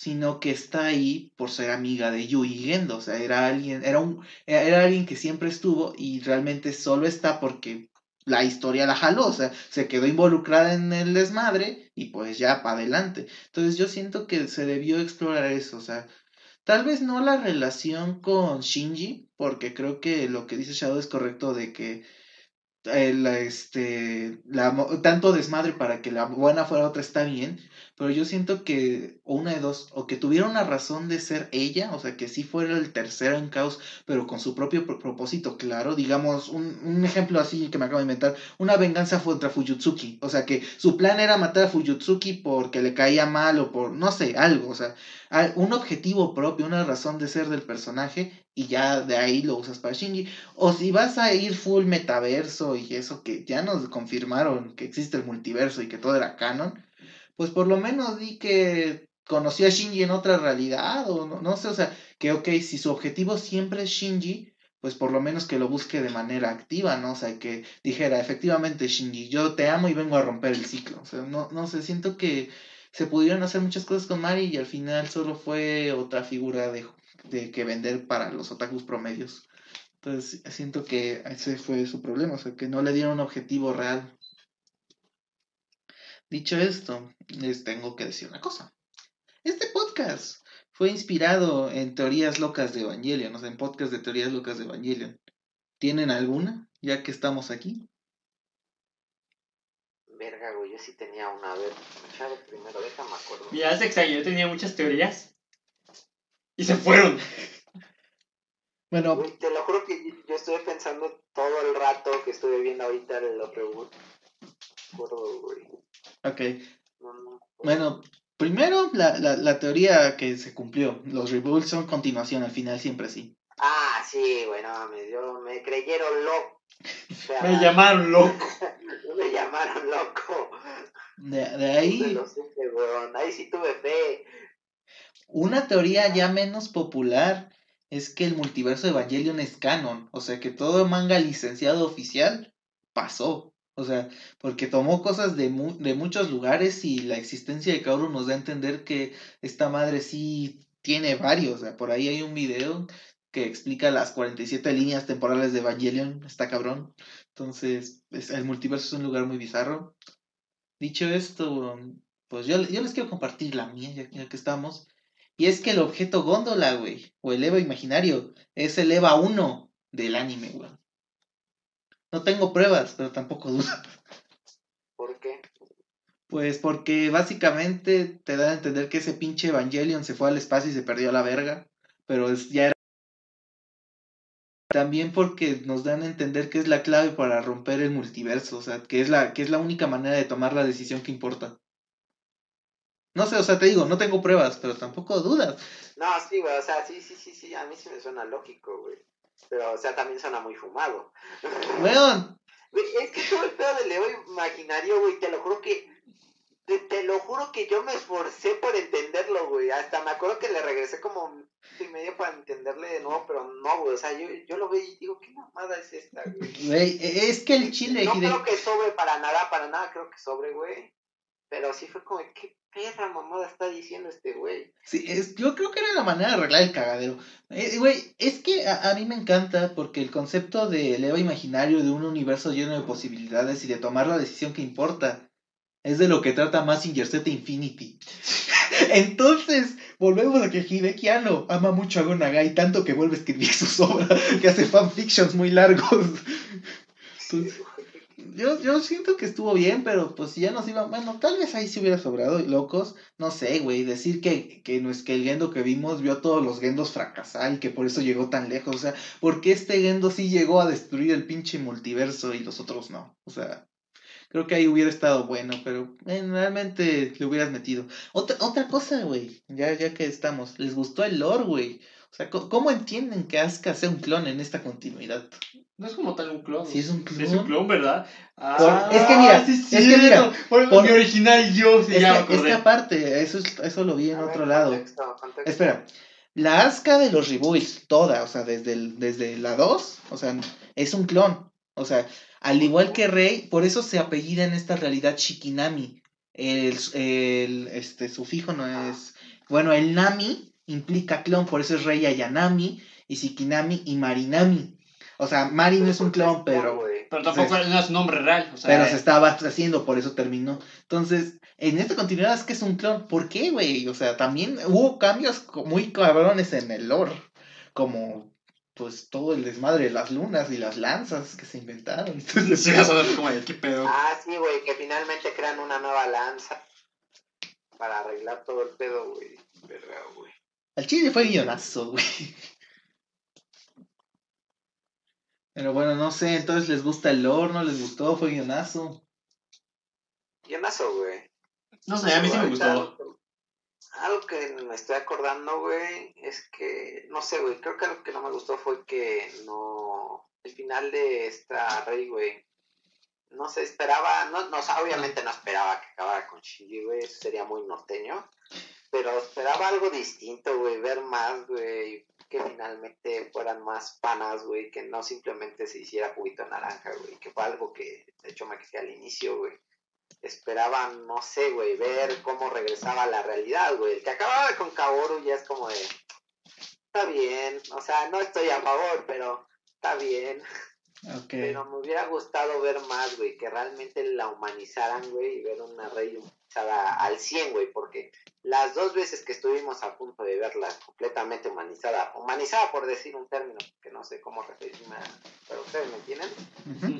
sino que está ahí por ser amiga de Yui Gendo, o sea, era alguien, era un, era alguien que siempre estuvo y realmente solo está porque la historia la jaló, o sea, se quedó involucrada en el desmadre y pues ya para adelante. Entonces yo siento que se debió explorar eso, o sea, tal vez no la relación con Shinji, porque creo que lo que dice Shadow es correcto de que el, este, la, tanto desmadre para que la buena fuera otra está bien, pero yo siento que, o una de dos, o que tuviera una razón de ser ella, o sea, que sí fuera el tercero en caos, pero con su propio propósito claro, digamos, un, un, ejemplo así que me acabo de inventar, una venganza contra Fujitsuki, o sea, que su plan era matar a Fujitsuki porque le caía mal o por, no sé, algo, o sea, un objetivo propio, una razón de ser del personaje, y ya de ahí lo usas para Shinji. O si vas a ir full metaverso y eso que ya nos confirmaron que existe el multiverso y que todo era canon, pues por lo menos di que conoció a Shinji en otra realidad o no, no sé, o sea, que ok, si su objetivo siempre es Shinji, pues por lo menos que lo busque de manera activa, ¿no? O sea, que dijera, efectivamente, Shinji, yo te amo y vengo a romper el ciclo. O sea, no, no sé, siento que se pudieron hacer muchas cosas con Mari y al final solo fue otra figura de de que vender para los otakus promedios. Entonces siento que ese fue su problema, o sea, que no le dieron un objetivo real. Dicho esto, les tengo que decir una cosa. Este podcast fue inspirado en teorías locas de Evangelion, o sea, en podcast de teorías locas de Evangelion. ¿Tienen alguna, ya que estamos aquí? Verga, güey, yo sí tenía una. A ver, primero, déjame acuerdo. Ya es extraño, yo tenía muchas teorías y se fueron. Bueno, Güey, te lo juro que yo- estuve pensando todo el rato que estuve viendo ahorita los reboots. Acuerdo, güey. ok. No, no. Bueno, primero la, la, la teoría que se cumplió. Los reboots son continuación, al final siempre sí. Ah, sí, güey, no mames, yo me creyeron loco. O sea, Me llamaron loco. me llamaron loco. De, de Me ahí, lo supe, weón. Ahí sí tuve fe. una teoría ya menos popular es que el multiverso de Evangelion es canon. O sea, que todo manga licenciado oficial pasó. O sea, porque tomó cosas de, de muchos lugares y la existencia de Kaoru nos da a entender que esta madre sí tiene varios. O sea, por ahí hay un video que explica las 47 líneas temporales de Evangelion. Está cabrón. Entonces, es- el multiverso es un lugar muy bizarro. Dicho esto, pues yo, yo les quiero compartir la mía, ya, ya que estamos. Y es que el objeto góndola, güey, o el Eva imaginario, es el Eva 1 del anime, güey. No tengo pruebas, pero tampoco dudas. ¿Por qué? Pues porque básicamente te da a entender que ese pinche Evangelion se fue al espacio y se perdió a la verga. Pero es, ya era. También porque nos dan a entender que es la clave para romper el multiverso. O sea, que es la, que es la única manera de tomar la decisión que importa. No sé, o sea, te digo, no tengo pruebas, pero tampoco dudas. No, sí, güey, o sea, sí, sí, sí, sí, a mí sí me suena lógico, güey. Pero, o sea, también suena muy fumado. Weón, es que todo el pedo del Leo imaginario, güey, te lo juro que. Te, te lo juro que yo me esforcé por entenderlo, güey. Hasta me acuerdo que le regresé como un minuto y medio para entenderle de nuevo, pero no, güey. O sea, yo, yo lo veo y digo, ¿qué mamada es esta, güey? güey, es que el chile, No creo que sobre para nada, para nada creo que sobre, güey. Pero sí fue como, ¿qué perra mamada está diciendo este güey? Sí, es, yo creo que era la manera de arreglar el cagadero. Eh, Güey, es que a, a mí me encanta porque el concepto del Eva imaginario de un universo lleno de posibilidades y de tomar la decisión que importa es de lo que trata Massinger Z Infinity. Entonces, volvemos a que Hideki Anno ama mucho a Go Nagai tanto que vuelve a escribir sus obras, que hace fanfictions muy largos. Entonces, yo, yo siento que estuvo bien, pero pues si ya nos iba, bueno, tal vez ahí se hubiera sobrado, locos, no sé, güey, decir que, que no es que el Gendo que vimos vio a todos los Gendos fracasar y que por eso llegó tan lejos, o sea, porque este Gendo sí llegó a destruir el pinche multiverso y los otros no, o sea, creo que ahí hubiera estado bueno, pero eh, realmente le hubieras metido. Otra, otra cosa, güey, ya, ya que estamos, ¿les gustó el lore, güey? O sea, ¿cómo, cómo entienden que Asuka sea un clon en esta continuidad? No es como tal un clon. Sí, es un Sí, es clon. un clon, ¿verdad? Por- es que mira, sí es que mira, Por, por- mi original yo, me que, es que aparte, eso, es- eso lo vi en A ver, otro lado. contexto, contexto. Espera, la Asuka de los Rebuilds, toda, o sea, desde, el- desde la 2, o sea, es un clon. O sea, al igual que Rey, por eso se apellida en esta realidad Shikinami. El, el este, sufijo no es. Bueno, el Nami implica clon, por eso es Rey Ayanami, y Shikinami y Marinami. O sea, Mari no es un clon, pero. Pero tampoco no es un nombre real. O sea, Pero se estaba haciendo, por eso terminó. Entonces, en esta continuidad es que es un clon. ¿Por qué, güey? O sea, también hubo cambios muy cabrones en el lore. Como, pues, todo el desmadre de las lunas y las lanzas que se inventaron. Entonces, Sí, eso es como de qué pedo. Ah, sí, güey, que finalmente crean una nueva lanza para arreglar todo el pedo, güey. Verga, güey. al chile fue guionazo, güey. Pero bueno, no sé, entonces les gusta el lore, no les gustó, fue guionazo. Guionazo, güey. No sé, a mí sí me gustó. Algo que me estoy acordando, güey, es que, no sé, güey, creo que algo que no me gustó fue que no, el final de esta rey, güey, no se esperaba, no, no, o sea, obviamente no esperaba que acabara con Shinji, güey, eso sería muy norteño, pero esperaba algo distinto, güey, ver más, güey, que finalmente fueran más panas, güey, que no simplemente se hiciera juguito naranja, güey, que fue algo que, de hecho, me quejé al inicio, güey esperaban, no sé, güey, ver cómo regresaba a la realidad, güey. El que acababa con Kaoru ya es como de, está bien, o sea, no estoy a favor, pero está bien. Pero me hubiera gustado ver más, güey, que realmente la humanizaran, güey, y ver una rey humanizada al 100, güey, porque las dos veces que estuvimos a punto de verla completamente humanizada, humanizada por decir un término que no sé cómo referirme pero ustedes me entienden,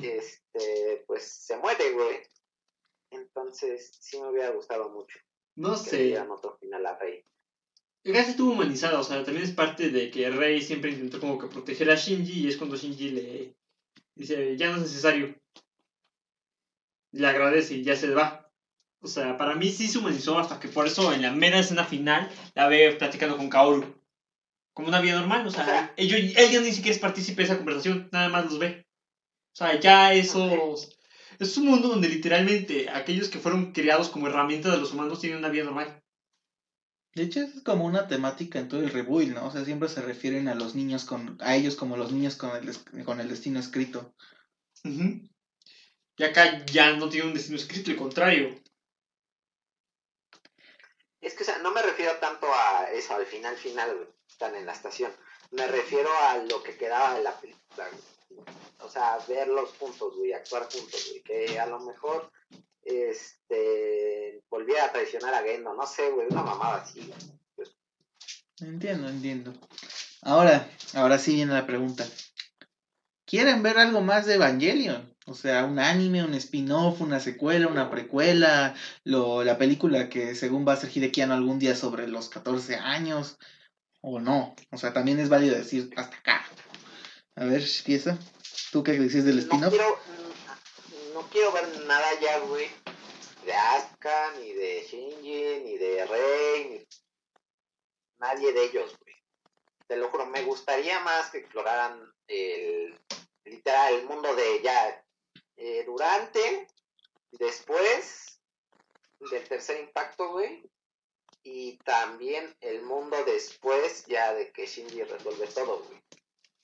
este, pues se muere, güey. Entonces, sí me hubiera gustado mucho No sé. otro final a Rey. Gracias estuvo humanizada, o sea, también es parte de que Rey siempre intentó como que proteger a Shinji y es cuando Shinji le dice, ya no es necesario. Le agradece y ya se va. O sea, para mí sí se humanizó hasta que por eso en la mera escena final la ve platicando con Kaoru. Como una vida normal, o sea, O sea- ellos, ella ni siquiera es partícipe de esa conversación, nada más los ve. O sea, ya esos... Es un mundo donde literalmente aquellos que fueron creados como herramienta de los humanos tienen una vida normal. De hecho, es como una temática en todo el rebuild, ¿no? O sea, siempre se refieren a los niños con, a ellos como los niños con el, con el destino escrito. Y acá ya no tiene un destino escrito, al contrario. Es que, o sea, no me refiero tanto a eso, al final, final, están en la estación. Me refiero a lo que quedaba de la película. O sea, verlos juntos, güey, actuar juntos, güey. Que a lo mejor, este, volviera a traicionar a Gendo, no sé, güey, una mamada así, güey. Entiendo, entiendo. Ahora, ahora sí viene la pregunta. ¿Quieren ver algo más de Evangelion? O sea, un anime, un spin-off, una secuela, una precuela, lo, la película que según va a ser Hideki Anno algún día sobre los 14 años, o no. O sea, también es válido decir hasta acá. A ver, empieza. ¿Tú qué dices del No spin-off? no quiero ver nada ya, güey, de Asuka, ni de Shinji, ni de Rey, ni nadie de ellos, güey. Te lo juro, me gustaría más que exploraran el, literal, el mundo de ya, eh, durante, después del tercer impacto, güey, y también el mundo después ya de que Shinji resuelve todo, güey.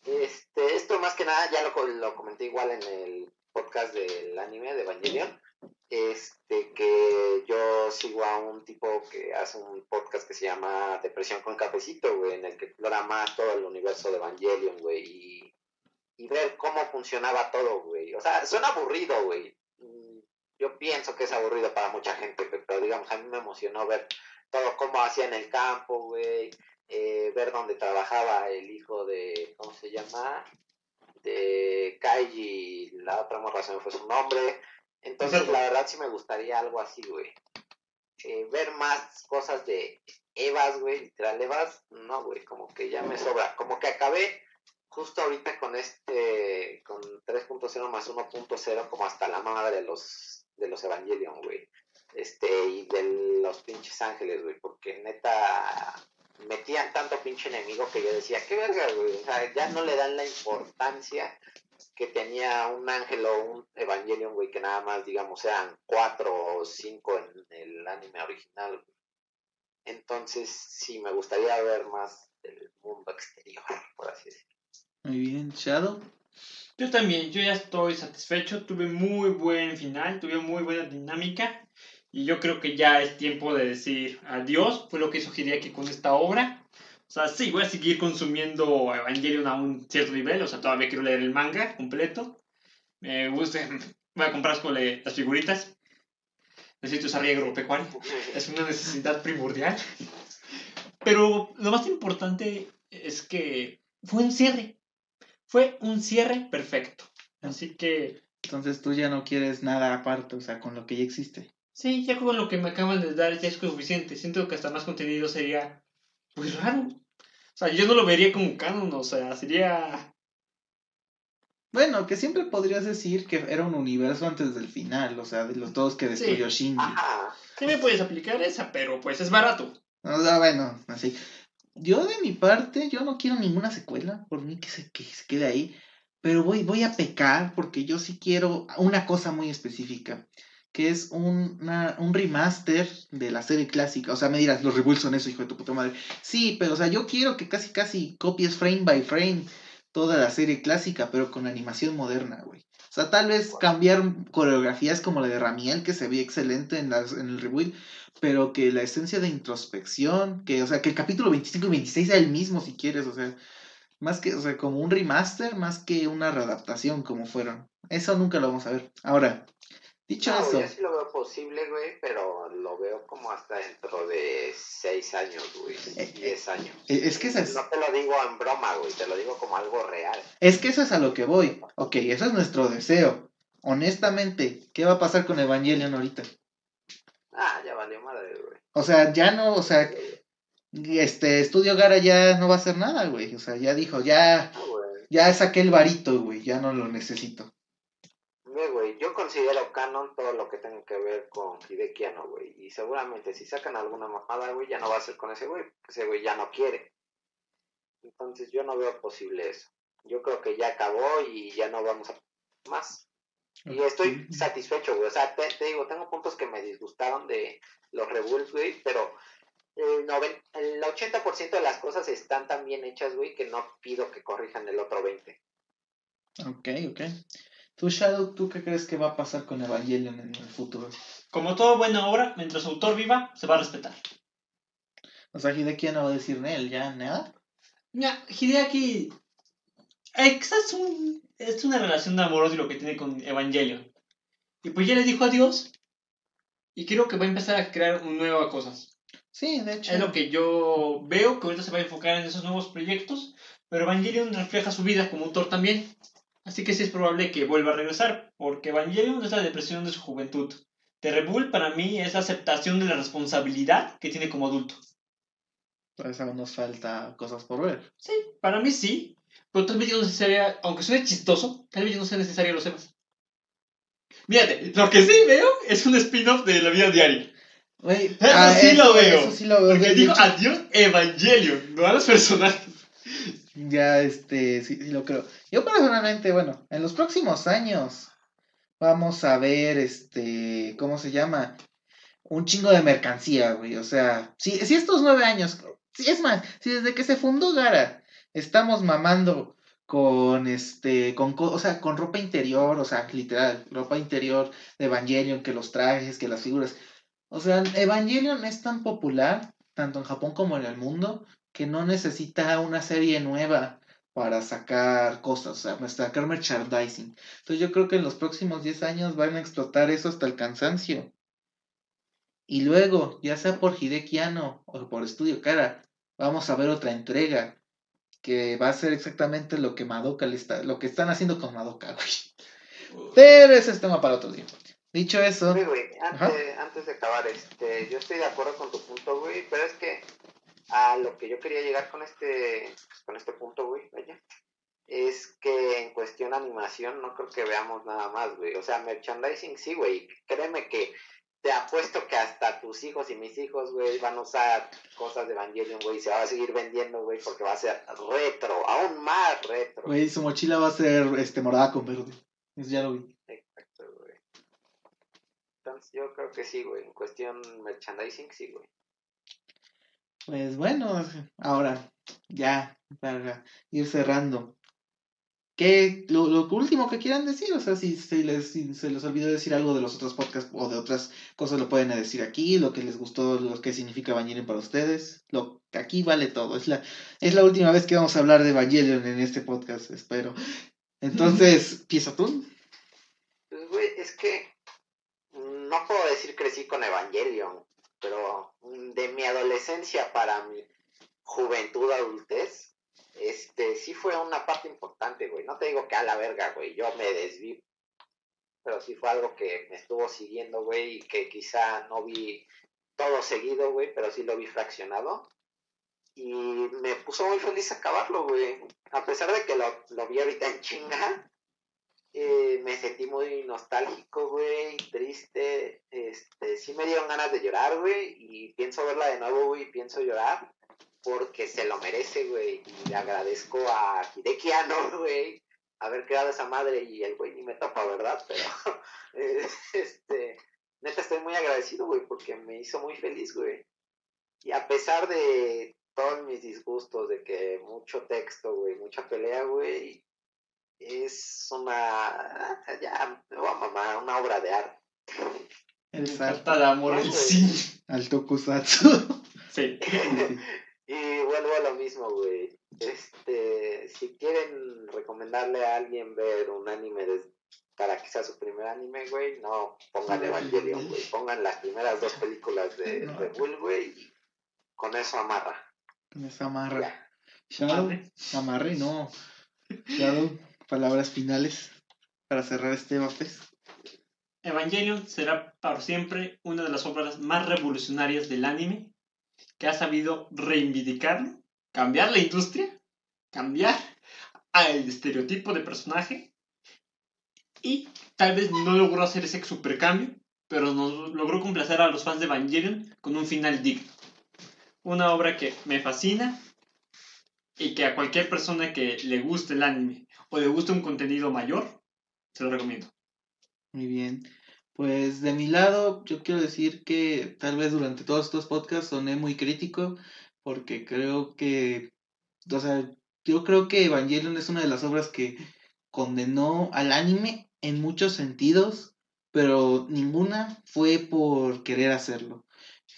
Este, esto más que nada ya lo, lo comenté igual en el podcast del anime de Evangelion. Este, que yo sigo a un tipo que hace un podcast que se llama Depresión con Cafecito, güey, en el que explora más todo el universo de Evangelion, güey, y, y ver cómo funcionaba todo, güey. O sea, suena aburrido, güey. Mm, Yo pienso que es aburrido para mucha gente, pe- pero digamos, a mí me emocionó ver todo cómo hacía en el campo, güey, eh, ver dónde trabajaba el hijo de, ¿cómo se llama? De Kaiji, la otra morra se me fue su nombre. Entonces, Exacto. la verdad sí me gustaría algo así, güey. Eh, ver más cosas de Evas, güey, literal Evas, no, güey, como que ya me sobra. Como que acabé justo ahorita con este, con 3.0 más 1.0, como hasta la madre de los, de los Evangelion, güey. Este, y de los pinches ángeles, güey, porque neta metían tanto pinche enemigo que yo decía, qué verga, güey, o sea, ya no le dan la importancia que tenía un ángel o un Evangelion, güey, que nada más, digamos, eran cuatro o cinco en el anime original. güey. Entonces, sí, me gustaría ver más del mundo exterior, por así decirlo. Muy bien, Shadow. Yo también, yo ya estoy satisfecho, tuve muy buen final, tuve muy buena dinámica y yo creo que ya es tiempo de decir adiós, fue lo que hizo Hideaki con esta obra. O sea, sí, voy a seguir consumiendo Evangelion a un cierto nivel, o sea, todavía quiero leer el manga completo. Me gusta, voy a comprar las figuritas. Necesito esa riego agropecuaria. Es una necesidad primordial. Pero lo más importante es que fue un cierre. Fue un cierre perfecto. Así que, Entonces tú ya no quieres nada aparte, o sea, con lo que ya existe. Sí, ya con lo que me acaban de dar ya es suficiente. Siento que hasta más contenido sería, pues raro. O sea, yo no lo vería como canon, o sea, sería... Bueno, que siempre podrías decir que era un universo antes del final, o sea, de los dos que destruyó Shinji. Ajá. Sí me puedes aplicar esa, pero pues es barato. O sea, bueno, así. Yo de mi parte, yo no quiero ninguna secuela, por mí que se, que se quede ahí, pero voy, voy a pecar porque yo sí quiero una cosa muy específica, que es un, una- un remaster de la serie clásica. O sea, me dirás, los reboots son eso, hijo de tu puta madre. Sí, pero o sea, yo quiero que casi casi copies frame by frame toda la serie clásica, pero con animación moderna, güey. O sea, tal vez cambiar coreografías como la de Ramiel, que se veía excelente en, las, en el reboot, pero que la esencia de introspección, que, o sea, que el capítulo 25 y 26 sea el mismo si quieres, o sea, más que, o sea, como un remaster, más que una readaptación como fueron. Eso nunca lo vamos a ver. Ahora, dicho No, eso, yo sí lo veo posible, güey, pero lo veo como hasta dentro de seis años, güey, Eh, diez años. eh, es que esa es, No te lo digo en broma, güey, te lo digo como algo real. es que eso es a lo que voy. Ok, eso es nuestro deseo. Honestamente, ¿qué va a pasar con Evangelion ahorita? Ah, ya valió madre, güey. O sea, ya no, o sea, este Estudio Gara ya no va a hacer nada, güey. O sea, ya dijo, ya, güey. ya saqué el varito, güey, ya no lo necesito. Ve, güey, yo considero canon todo lo que tenga que ver con Hideki Anno, güey. Y seguramente si sacan alguna mamada, güey, ya no va a ser con ese güey, porque ese güey ya no quiere. Entonces yo no veo posible eso. Yo creo que ya acabó y ya no vamos a más. Y estoy satisfecho, güey. O sea, te, te digo, tengo puntos que me disgustaron de los reboots, güey, pero el, noven- el 80% de las cosas están tan bien hechas, güey, que no pido que corrijan el otro 20. Ok, ok. Tú, Shadow, ¿tú qué crees que va a pasar con Evangelion en el futuro? Como toda buena obra, mientras su autor viva, se va a respetar. O sea, Hideki no va a decir él, ya nada. Mira, Hideaki. Es, un, es una relación de amor lo que tiene con Evangelion. Y pues ya le dijo adiós. Y creo que va a empezar a crear nuevas cosas. Sí, de hecho. Es lo que yo veo, que ahorita se va a enfocar en esos nuevos proyectos. Pero Evangelion refleja su vida como autor también. Así que sí es probable que vuelva a regresar. Porque Evangelion es la depresión de su juventud. The Rebull para mí es la aceptación de la responsabilidad que tiene como adulto. Pues aún nos falta cosas por ver. Sí, para mí sí. Pero tal vez no es necesaria, aunque suene chistoso, tal vez no sea necesario lo sepas. Fíjate, lo que sí veo es un spin-off de la vida diaria. Güey, Eso sí lo veo. Eso sí lo veo. Porque hecho, adiós Evangelion, no a los personajes. Ya, este, sí, lo creo. Yo personalmente, bueno, en los próximos años vamos a ver, este, ¿cómo se llama? Un chingo de mercancía, güey. O sea, si, si estos nueve años, si es más, si desde que se fundó Gara estamos mamando con, este, con, co- o sea, con ropa interior, o sea, literal, ropa interior de Evangelion, que los trajes, que las figuras. O sea, Evangelion es tan popular, tanto en Japón como en el mundo, que no necesita una serie nueva para sacar cosas, o sea, para sacar merchandising. Entonces yo creo que en los próximos 10 años van a explotar eso hasta el cansancio. Y luego, ya sea por Hideki Anno o por Estudio Cara, vamos a ver otra entrega que va a ser exactamente lo que Madoka le está, lo que están haciendo con Madoka, güey. Pero ese es tema para otro día. Dicho eso, Sí, güey, Ajá. antes, antes de acabar, este, yo estoy de acuerdo con tu punto, güey, pero es que a lo que yo quería llegar con este, con este punto, güey, vaya, es que en cuestión animación no creo que veamos nada más, güey. O sea, merchandising sí, güey. Créeme que te apuesto que hasta tus hijos y mis hijos, güey, van a usar cosas de Evangelion, güey, y se va a seguir vendiendo, güey, porque va a ser retro, aún más retro. güey, su mochila va a ser este morada con verde. Eso ya lo vi. Exacto, güey. Entonces yo creo que sí, güey. En cuestión merchandising, sí, güey. Pues bueno, ahora ya para ir cerrando. ¿Qué, lo, lo último que quieran decir? O sea, si, si les, si se les olvidó decir algo de los otros podcasts o de otras cosas, lo pueden decir aquí, lo que les gustó, lo que significa Evangelion para ustedes. Lo, aquí vale todo. Es la, es la última vez que vamos a hablar de Evangelion en este podcast, espero. Entonces, ¿pieza tú? Pues, güey, es que no puedo decir crecí con Evangelion, pero de mi adolescencia para mi juventud, adultez, este, sí fue una parte importante, güey. No te digo que a la verga, güey, yo me desví, pero sí fue algo que me estuvo siguiendo, güey, y que quizá no vi todo seguido, güey, pero sí lo vi fraccionado. Y me puso muy feliz acabarlo, güey. A pesar de que lo, lo vi ahorita en chinga, eh, me sentí muy nostálgico, güey, triste. Este, sí me dieron ganas de llorar, güey, y pienso verla de nuevo, güey, pienso llorar porque se lo merece, güey. Y agradezco a Hideki güey, haber creado esa madre y el güey ni me topa, ¿verdad? Pero, este, neta estoy muy agradecido, güey, porque me hizo muy feliz, güey. Y a pesar de todos mis disgustos, de que mucho texto, güey, mucha pelea, güey, es una, ya, me voy a mamar, una obra de arte. El falta de amor el sí. al tokusatsu. Sí. Y vuelvo a lo mismo, güey. Este, si quieren recomendarle a alguien ver un anime para que sea su primer anime, güey, no pongan Evangelion, güey. Pongan las primeras dos películas de No. Bull, güey. y Con eso amarra. Con esa amarra. Ya. Shadow, amarre, no. Shadow, palabras finales para cerrar este vapes. Evangelion será para siempre una de las obras más revolucionarias del anime que ha sabido reivindicarlo, cambiar la industria, cambiar al estereotipo de personaje y tal vez no logró hacer ese supercambio, pero nos logró complacer a los fans de Evangelion con un final digno. Una obra que me fascina y que a cualquier persona que le guste el anime o le guste un contenido mayor, se lo recomiendo. Muy bien. Pues de mi lado, yo quiero decir que tal vez durante todos estos podcasts soné muy crítico, porque creo que, o sea, yo creo que Evangelion es una de las obras que condenó al anime en muchos sentidos, pero ninguna fue por querer hacerlo.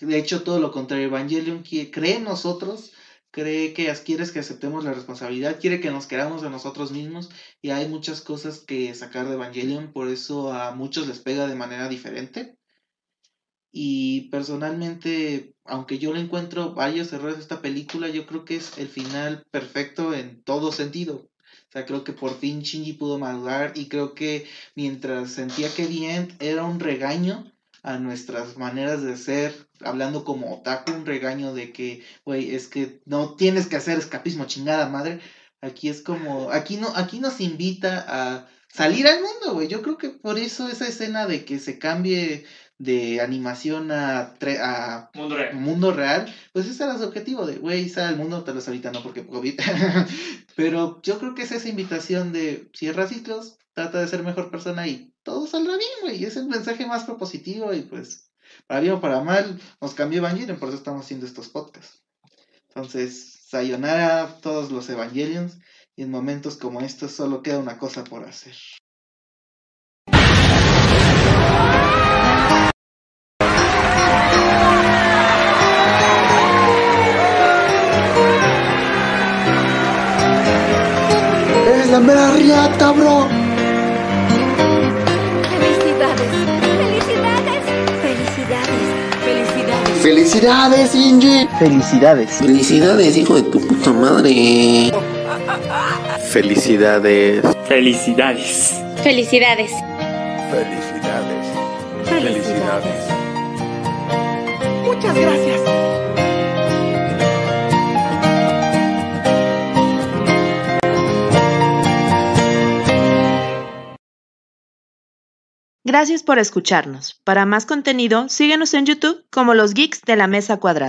De hecho, todo lo contrario, Evangelion cree en nosotros cree que quieres que aceptemos la responsabilidad, quiere que nos queramos de nosotros mismos y hay muchas cosas que sacar de Evangelion, por eso a muchos les pega de manera diferente. Y personalmente, aunque yo le encuentro varios errores a esta película, yo creo que es el final perfecto en todo sentido. O sea, creo que por fin Shinji pudo madurar y creo que mientras sentía que bien era un regaño, a nuestras maneras de ser, hablando como otaku, un regaño de que, güey, es que no tienes que hacer escapismo, chingada madre. Aquí es como, aquí no, aquí nos invita a salir al mundo, güey. Yo creo que por eso esa escena de que se cambie de animación a, a mundo, real. mundo real, pues ese era su objetivo de, güey, sal al mundo, tal vez ahorita no porque COVID. Pero yo creo que es esa invitación de cierra ciclos, trata de ser mejor persona y todo saldrá bien, güey. Es el mensaje más propositivo y pues, para bien o para mal, nos cambió Evangelion, por eso estamos haciendo estos podcasts. Entonces, sayonara a todos los Evangelions y en momentos como estos solo queda una cosa por hacer. ¡Eres la mera riata, bro! ¡Felicidades, Inji! ¡Felicidades! ¡Felicidades, hijo de tu puta madre! ¡Felicidades! ¡Felicidades! ¡Felicidades! ¡Felicidades! ¡Felicidades! Muchas gracias. Gracias por escucharnos. Para más contenido, síguenos en YouTube como los Geeks de la Mesa Cuadrada.